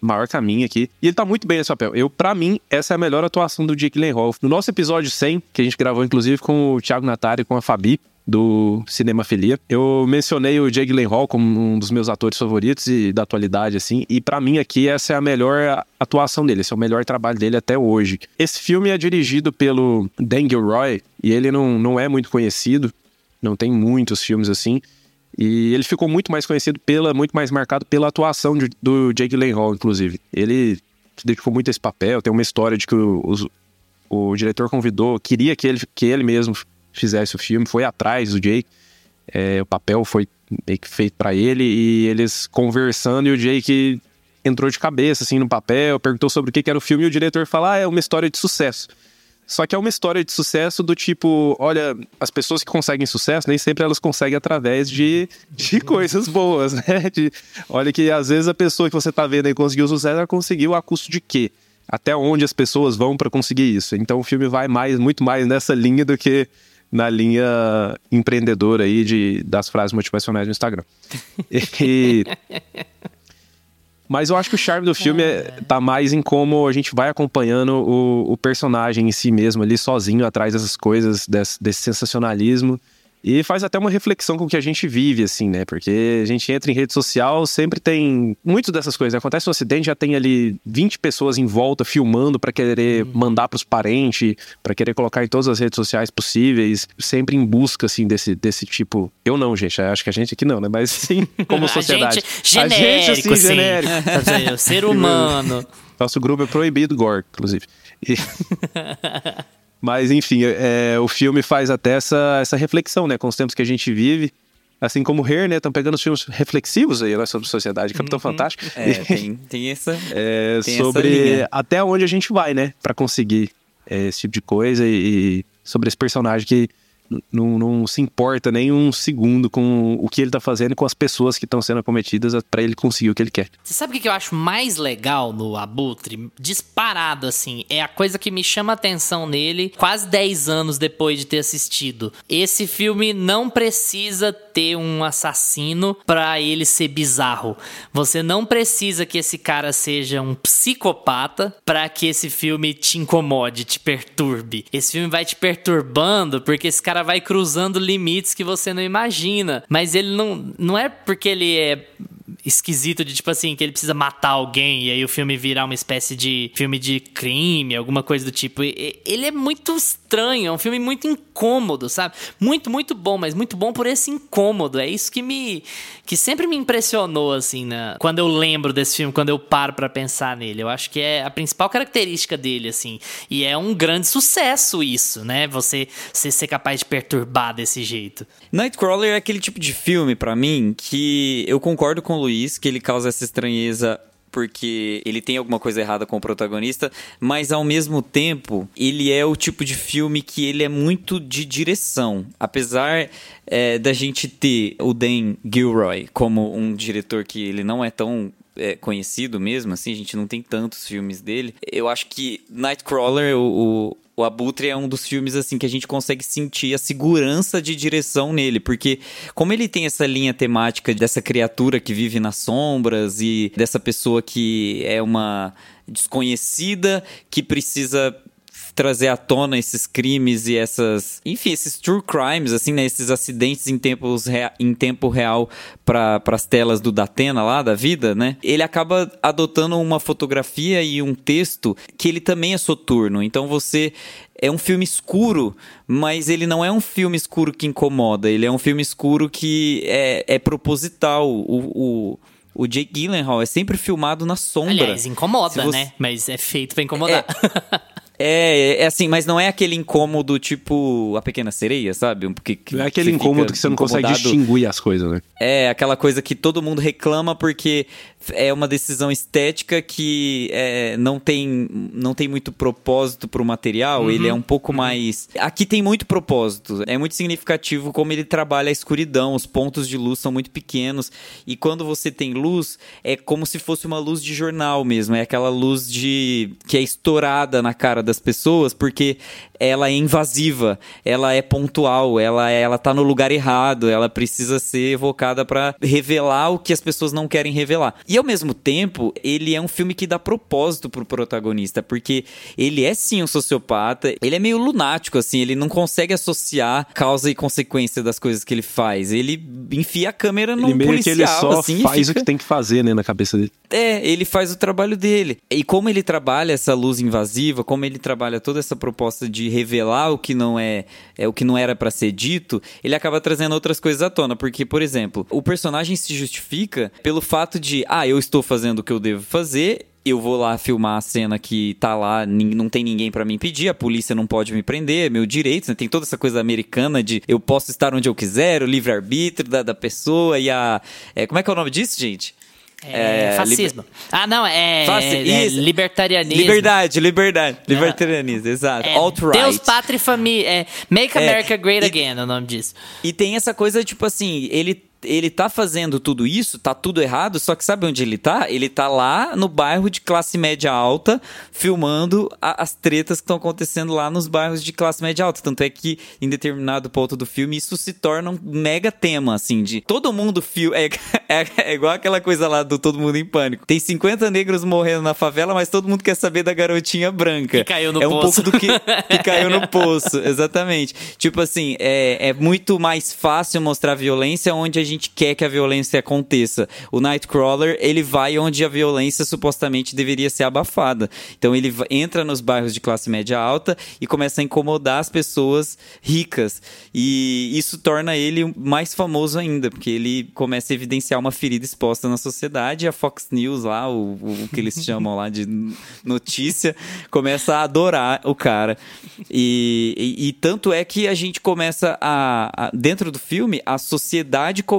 maior minha aqui. E ele tá muito bem nesse papel. Eu, para mim, essa é a melhor atuação do Jake Gyllenhaal. No nosso episódio 100, que a gente gravou inclusive com o Thiago Natari e com a Fabi, do Cinema Filia. Eu mencionei o Jake Gyllenhaal como um dos meus atores favoritos e da atualidade, assim. E pra mim aqui, essa é a melhor atuação dele. Esse é o melhor trabalho dele até hoje. Esse filme é dirigido pelo Dan Gilroy e ele não, não é muito conhecido. Não tem muitos filmes assim. E ele ficou muito mais conhecido pela, muito mais marcado pela atuação de- do Jake Gyllenhaal, inclusive. Ele se dedicou muito a esse papel. Tem uma história de que o, os- o diretor convidou, queria que ele, que ele mesmo fizesse o filme, foi atrás do Jake. É, o papel foi meio que feito pra ele e eles conversando e o Jake entrou de cabeça assim no papel, perguntou sobre o que que era o filme e o diretor falou: "Ah, é uma história de sucesso". Só que é uma história de sucesso do tipo, olha, as pessoas que conseguem sucesso, nem sempre elas conseguem através de, de coisas boas, né? De, olha que às vezes a pessoa que você tá vendo aí conseguiu sucesso, ela conseguiu a custo de quê? Até onde as pessoas vão para conseguir isso? Então o filme vai mais, muito mais nessa linha do que na linha empreendedora aí de, das frases motivacionais no Instagram. E, mas eu acho que o charme do filme é, tá mais em como a gente vai acompanhando o, o personagem em si mesmo ali, sozinho, atrás dessas coisas, desse, desse sensacionalismo. E faz até uma reflexão com o que a gente vive, assim, né? Porque a gente entra em rede social, sempre tem. Muitas dessas coisas. Acontece um acidente, já tem ali 20 pessoas em volta filmando para querer uhum. mandar pros parentes, para querer colocar em todas as redes sociais possíveis, sempre em busca, assim, desse, desse tipo. Eu não, gente. Acho que a gente aqui não, né? Mas sim, como sociedade. a gente, genérico, a gente, assim, sim. genérico. o ser humano. Nosso grupo é proibido gore, inclusive. E... Mas, enfim, é, o filme faz até essa, essa reflexão, né? Com os tempos que a gente vive. Assim como o Her, né? Estão pegando os filmes reflexivos aí, né? Sobre sociedade. Capitão uhum. Fantástico. É, tem, tem essa... É, tem sobre essa até onde a gente vai, né? Para conseguir é, esse tipo de coisa. E, e sobre esse personagem que não, não, se importa nem um segundo com o que ele tá fazendo e com as pessoas que estão sendo acometidas para ele conseguir o que ele quer. Você sabe o que eu acho mais legal no Abutre? Disparado, assim. É a coisa que me chama atenção nele quase 10 anos depois de ter assistido. Esse filme não precisa ter um assassino para ele ser bizarro. Você não precisa que esse cara seja um psicopata para que esse filme te incomode, te perturbe. Esse filme vai te perturbando porque esse cara cara vai cruzando limites que você não imagina. Mas ele não, não é porque ele é esquisito de tipo assim, que ele precisa matar alguém e aí o filme virar uma espécie de filme de crime, alguma coisa do tipo. Ele é muito estranho, é um filme muito incômodo, sabe? Muito, muito bom, mas muito bom por esse incômodo. É isso que me. que sempre me impressionou, assim, né? quando eu lembro desse filme, quando eu paro para pensar nele. Eu acho que é a principal característica dele, assim. E é um grande sucesso isso, né? Você, você ser capaz de perturbar desse jeito. Nightcrawler é aquele tipo de filme, para mim, que eu concordo com o Luiz que ele causa essa estranheza porque ele tem alguma coisa errada com o protagonista, mas ao mesmo tempo ele é o tipo de filme que ele é muito de direção. Apesar é, da gente ter o Dan Gilroy como um diretor que ele não é tão é, conhecido mesmo, assim, a gente não tem tantos filmes dele. Eu acho que Nightcrawler, o, o Abutre é um dos filmes assim que a gente consegue sentir a segurança de direção nele, porque como ele tem essa linha temática dessa criatura que vive nas sombras e dessa pessoa que é uma desconhecida que precisa trazer à tona esses crimes e essas, enfim, esses true crimes, assim, né, esses acidentes em, tempos em tempo real para as telas do Datena lá, da vida, né? Ele acaba adotando uma fotografia e um texto que ele também é soturno. Então você é um filme escuro, mas ele não é um filme escuro que incomoda. Ele é um filme escuro que é, é proposital. O, o, o Jake Gyllenhaal é sempre filmado na sombra. Aliás, incomoda, você... né? Mas é feito pra incomodar. É... É, é assim, mas não é aquele incômodo tipo a pequena sereia, sabe? Porque, não é aquele incômodo que você não consegue distinguir as coisas, né? É, aquela coisa que todo mundo reclama porque é uma decisão estética que é, não, tem, não tem muito propósito pro material, uhum. ele é um pouco uhum. mais. Aqui tem muito propósito, é muito significativo como ele trabalha a escuridão, os pontos de luz são muito pequenos, e quando você tem luz, é como se fosse uma luz de jornal mesmo, é aquela luz de que é estourada na cara das pessoas, porque ela é invasiva, ela é pontual, ela é, ela tá no lugar errado, ela precisa ser evocada para revelar o que as pessoas não querem revelar. E ao mesmo tempo, ele é um filme que dá propósito pro protagonista, porque ele é sim um sociopata, ele é meio lunático assim, ele não consegue associar causa e consequência das coisas que ele faz. Ele enfia a câmera no ele meio policial, que ele só assim, faz fica... o que tem que fazer, né, na cabeça dele. É, ele faz o trabalho dele. E como ele trabalha essa luz invasiva, como ele trabalha toda essa proposta de revelar o que não é, é o que não era para ser dito, ele acaba trazendo outras coisas à tona, porque por exemplo, o personagem se justifica pelo fato de, ah, eu estou fazendo o que eu devo fazer, eu vou lá filmar a cena que tá lá, não tem ninguém para me impedir, a polícia não pode me prender, é meu direito, né? Tem toda essa coisa americana de eu posso estar onde eu quiser, o livre-arbítrio da, da pessoa e a. É, como é que é o nome disso, gente? É, É, fascismo. Ah, não, é, Fasci- é isso. libertarianismo. Liberdade, liberdade. Libertarianismo, exato. É, Alt-right. Deus, pátria e família. É, Make É, America Great e- Again é o nome disso. E tem essa coisa, tipo assim, ele, ele tá fazendo tudo isso, tá tudo errado, só que sabe onde ele tá? Ele tá lá no bairro de classe média alta, filmando a- as tretas que estão acontecendo lá nos bairros de classe média alta. Tanto é que, em determinado ponto do filme, isso se torna um mega tema, assim, de todo mundo fio. É, é, é igual aquela coisa lá do Todo Mundo em Pânico. Tem 50 negros morrendo na favela, mas todo mundo quer saber da garotinha branca. Que caiu no é um poço. pouco do que, que caiu no poço, exatamente. Tipo assim, é, é muito mais fácil mostrar violência onde a gente quer que a violência aconteça. O Nightcrawler, ele vai onde a violência supostamente deveria ser abafada. Então ele entra nos bairros de classe média alta e começa a incomodar as pessoas ricas. E isso torna ele mais famoso ainda, porque ele começa a evidenciar uma ferida exposta na sociedade. E a Fox News lá, o, o que eles chamam lá de notícia, começa a adorar o cara. E, e- e tanto é que a gente começa a, a- Dentro do filme, a sociedade começa.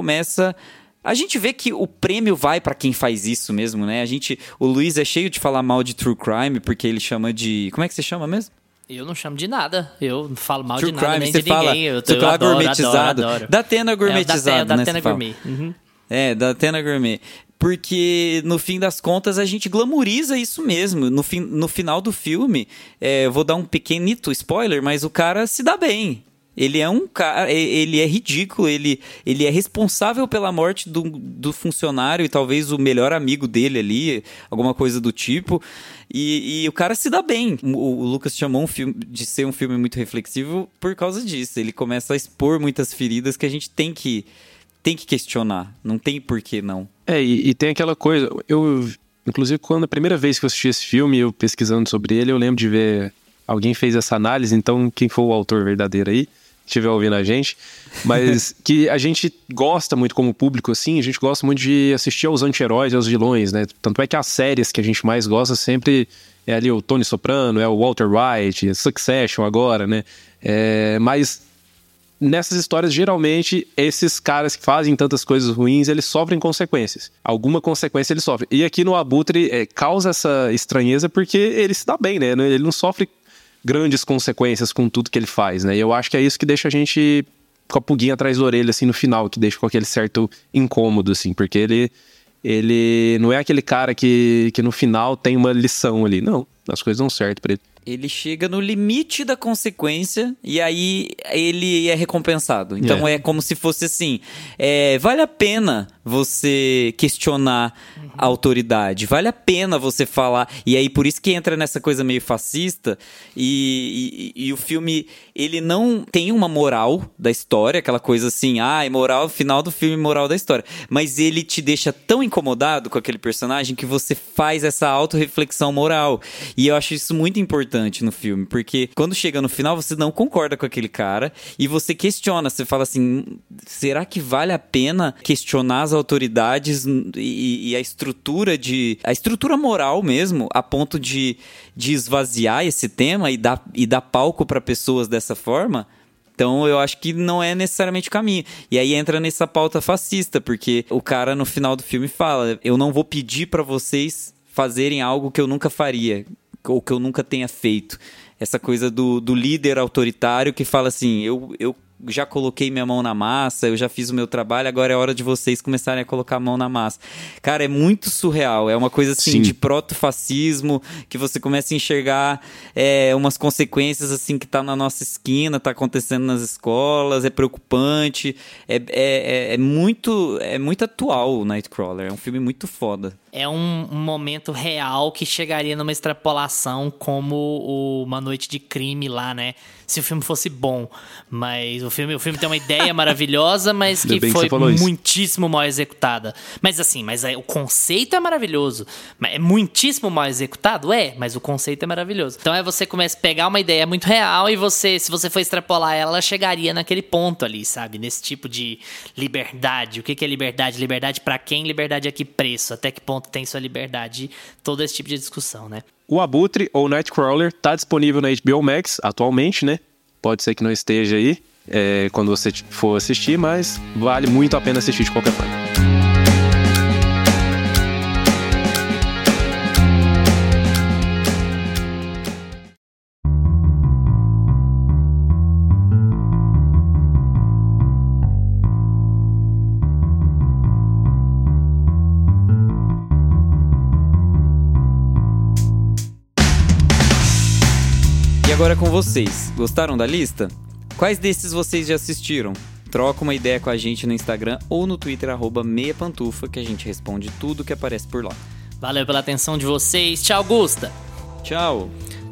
A gente vê que o prêmio vai pra quem faz isso mesmo, né? A gente, o Luiz é cheio de falar mal de true crime porque ele chama de, como é que você chama mesmo? Eu não chamo de nada. Eu não falo mal True de nada crime, nem você de fala, ninguém. Eu, você eu adoro, gourmetizado. adoro, adoro. Da Tena É, gourmetizado, da, né? Tena você fala. Gourmet. Uhum. É, da Atena Gourmet. Porque, no fim das contas, a gente glamoriza isso mesmo. No, fim, no final do filme, é, vou dar um pequenito spoiler, mas o cara se dá bem. Ele é um cara, ele é ridículo, ele, ele é responsável pela morte do, do funcionário e talvez o melhor amigo dele ali, alguma coisa do tipo. E, e o cara se dá bem. O, o Lucas chamou um filme de ser um filme muito reflexivo por causa disso. Ele começa a expor muitas feridas que a gente tem que tem que questionar. Não tem por que não. É, e, e tem aquela coisa, eu, inclusive, quando a primeira vez que eu assisti esse filme, eu pesquisando sobre ele, eu lembro de ver alguém fez essa análise, então quem for o autor verdadeiro aí, estiver ouvindo a gente, mas que a gente gosta muito como público, assim, a gente gosta muito de assistir aos anti-heróis e aos vilões, né? Tanto é que as séries que a gente mais gosta sempre é ali o Tony Soprano, é o Walter White, Succession agora, né? É, mas nessas histórias, geralmente, esses caras que fazem tantas coisas ruins, eles sofrem consequências. Alguma consequência eles sofrem. E aqui no Abutre é, causa essa estranheza porque ele se dá bem, né? Ele não sofre grandes consequências com tudo que ele faz, né? E eu acho que é isso que deixa a gente com a pulguinha atrás da orelha, assim, no final, que deixa com aquele certo incômodo, assim, porque ele, ele não é aquele cara que, que no final tem uma lição ali. Não, as coisas dão certo pra ele. Ele chega no limite da consequência e aí ele é recompensado. Então É. é, como se fosse assim: é, vale a pena você questionar a autoridade, vale a pena você falar. E aí por isso que entra nessa coisa meio fascista. E, e- e o filme ele não tem uma moral da história, aquela coisa assim, ah, é moral, final do filme, moral da história. Mas ele te deixa tão incomodado com aquele personagem que você faz essa autorreflexão moral. E eu acho isso muito importante no filme, porque quando chega no final você não concorda com aquele cara e você questiona, você fala assim, "Hum, será que vale a pena questionar as autoridades e, e a estrutura de a estrutura moral mesmo, a ponto de, de esvaziar esse tema e dar, e dar palco para pessoas dessa forma? Então eu acho que não é necessariamente o caminho. E aí entra nessa pauta fascista, porque o cara no final do filme fala: eu não vou pedir pra vocês fazerem algo que eu nunca faria, ou que eu nunca tenha feito. Essa coisa do, do líder autoritário que fala assim: eu, eu já coloquei minha mão na massa, eu já fiz o meu trabalho, agora é hora de vocês começarem a colocar a mão na massa. Cara, é muito surreal. É uma coisa assim Sim. de proto-fascismo, que você começa a enxergar é, umas consequências assim que tá na nossa esquina, tá acontecendo nas escolas, é preocupante, é, é, é- é muito é muito atual o Nightcrawler, é um filme muito foda. É um, um momento real que chegaria numa extrapolação como o Uma Noite de Crime lá, né? Se o filme fosse bom. Mas o filme, o filme tem uma ideia maravilhosa, mas que que foi você falou isso. muitíssimo mal executada. Mas assim, mas aí o conceito é maravilhoso. É muitíssimo mal executado? É, mas o conceito é maravilhoso. Então é você começa a pegar uma ideia muito real e você, se você for extrapolar ela, ela chegaria naquele ponto ali, sabe? Nesse tipo de liberdade. O que que é liberdade? Liberdade pra quem? Liberdade a que preço? Até que ponto tem sua liberdade? Todo esse tipo de discussão, né? O Abutre, ou Nightcrawler, tá disponível na HBO Max atualmente, né? Pode ser que não esteja aí é, quando você for assistir, mas vale muito a pena assistir de qualquer forma. Agora é com vocês. Gostaram da lista? Quais desses vocês já assistiram? Troca uma ideia com a gente no Instagram ou no Twitter, arroba meia pantufa, que a gente responde tudo que aparece por lá. Valeu pela atenção de vocês. Tchau, Gusta. Tchau!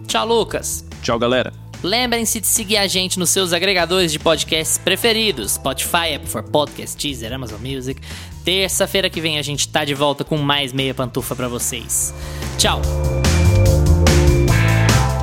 Tchau, Lucas. Tchau, galera. Lembrem-se de seguir a gente nos seus agregadores de podcasts preferidos: Spotify, Apple for Podcast, Deezer, Amazon Music. Terça-feira que vem a gente tá de volta com mais meia pantufa pra vocês. Tchau.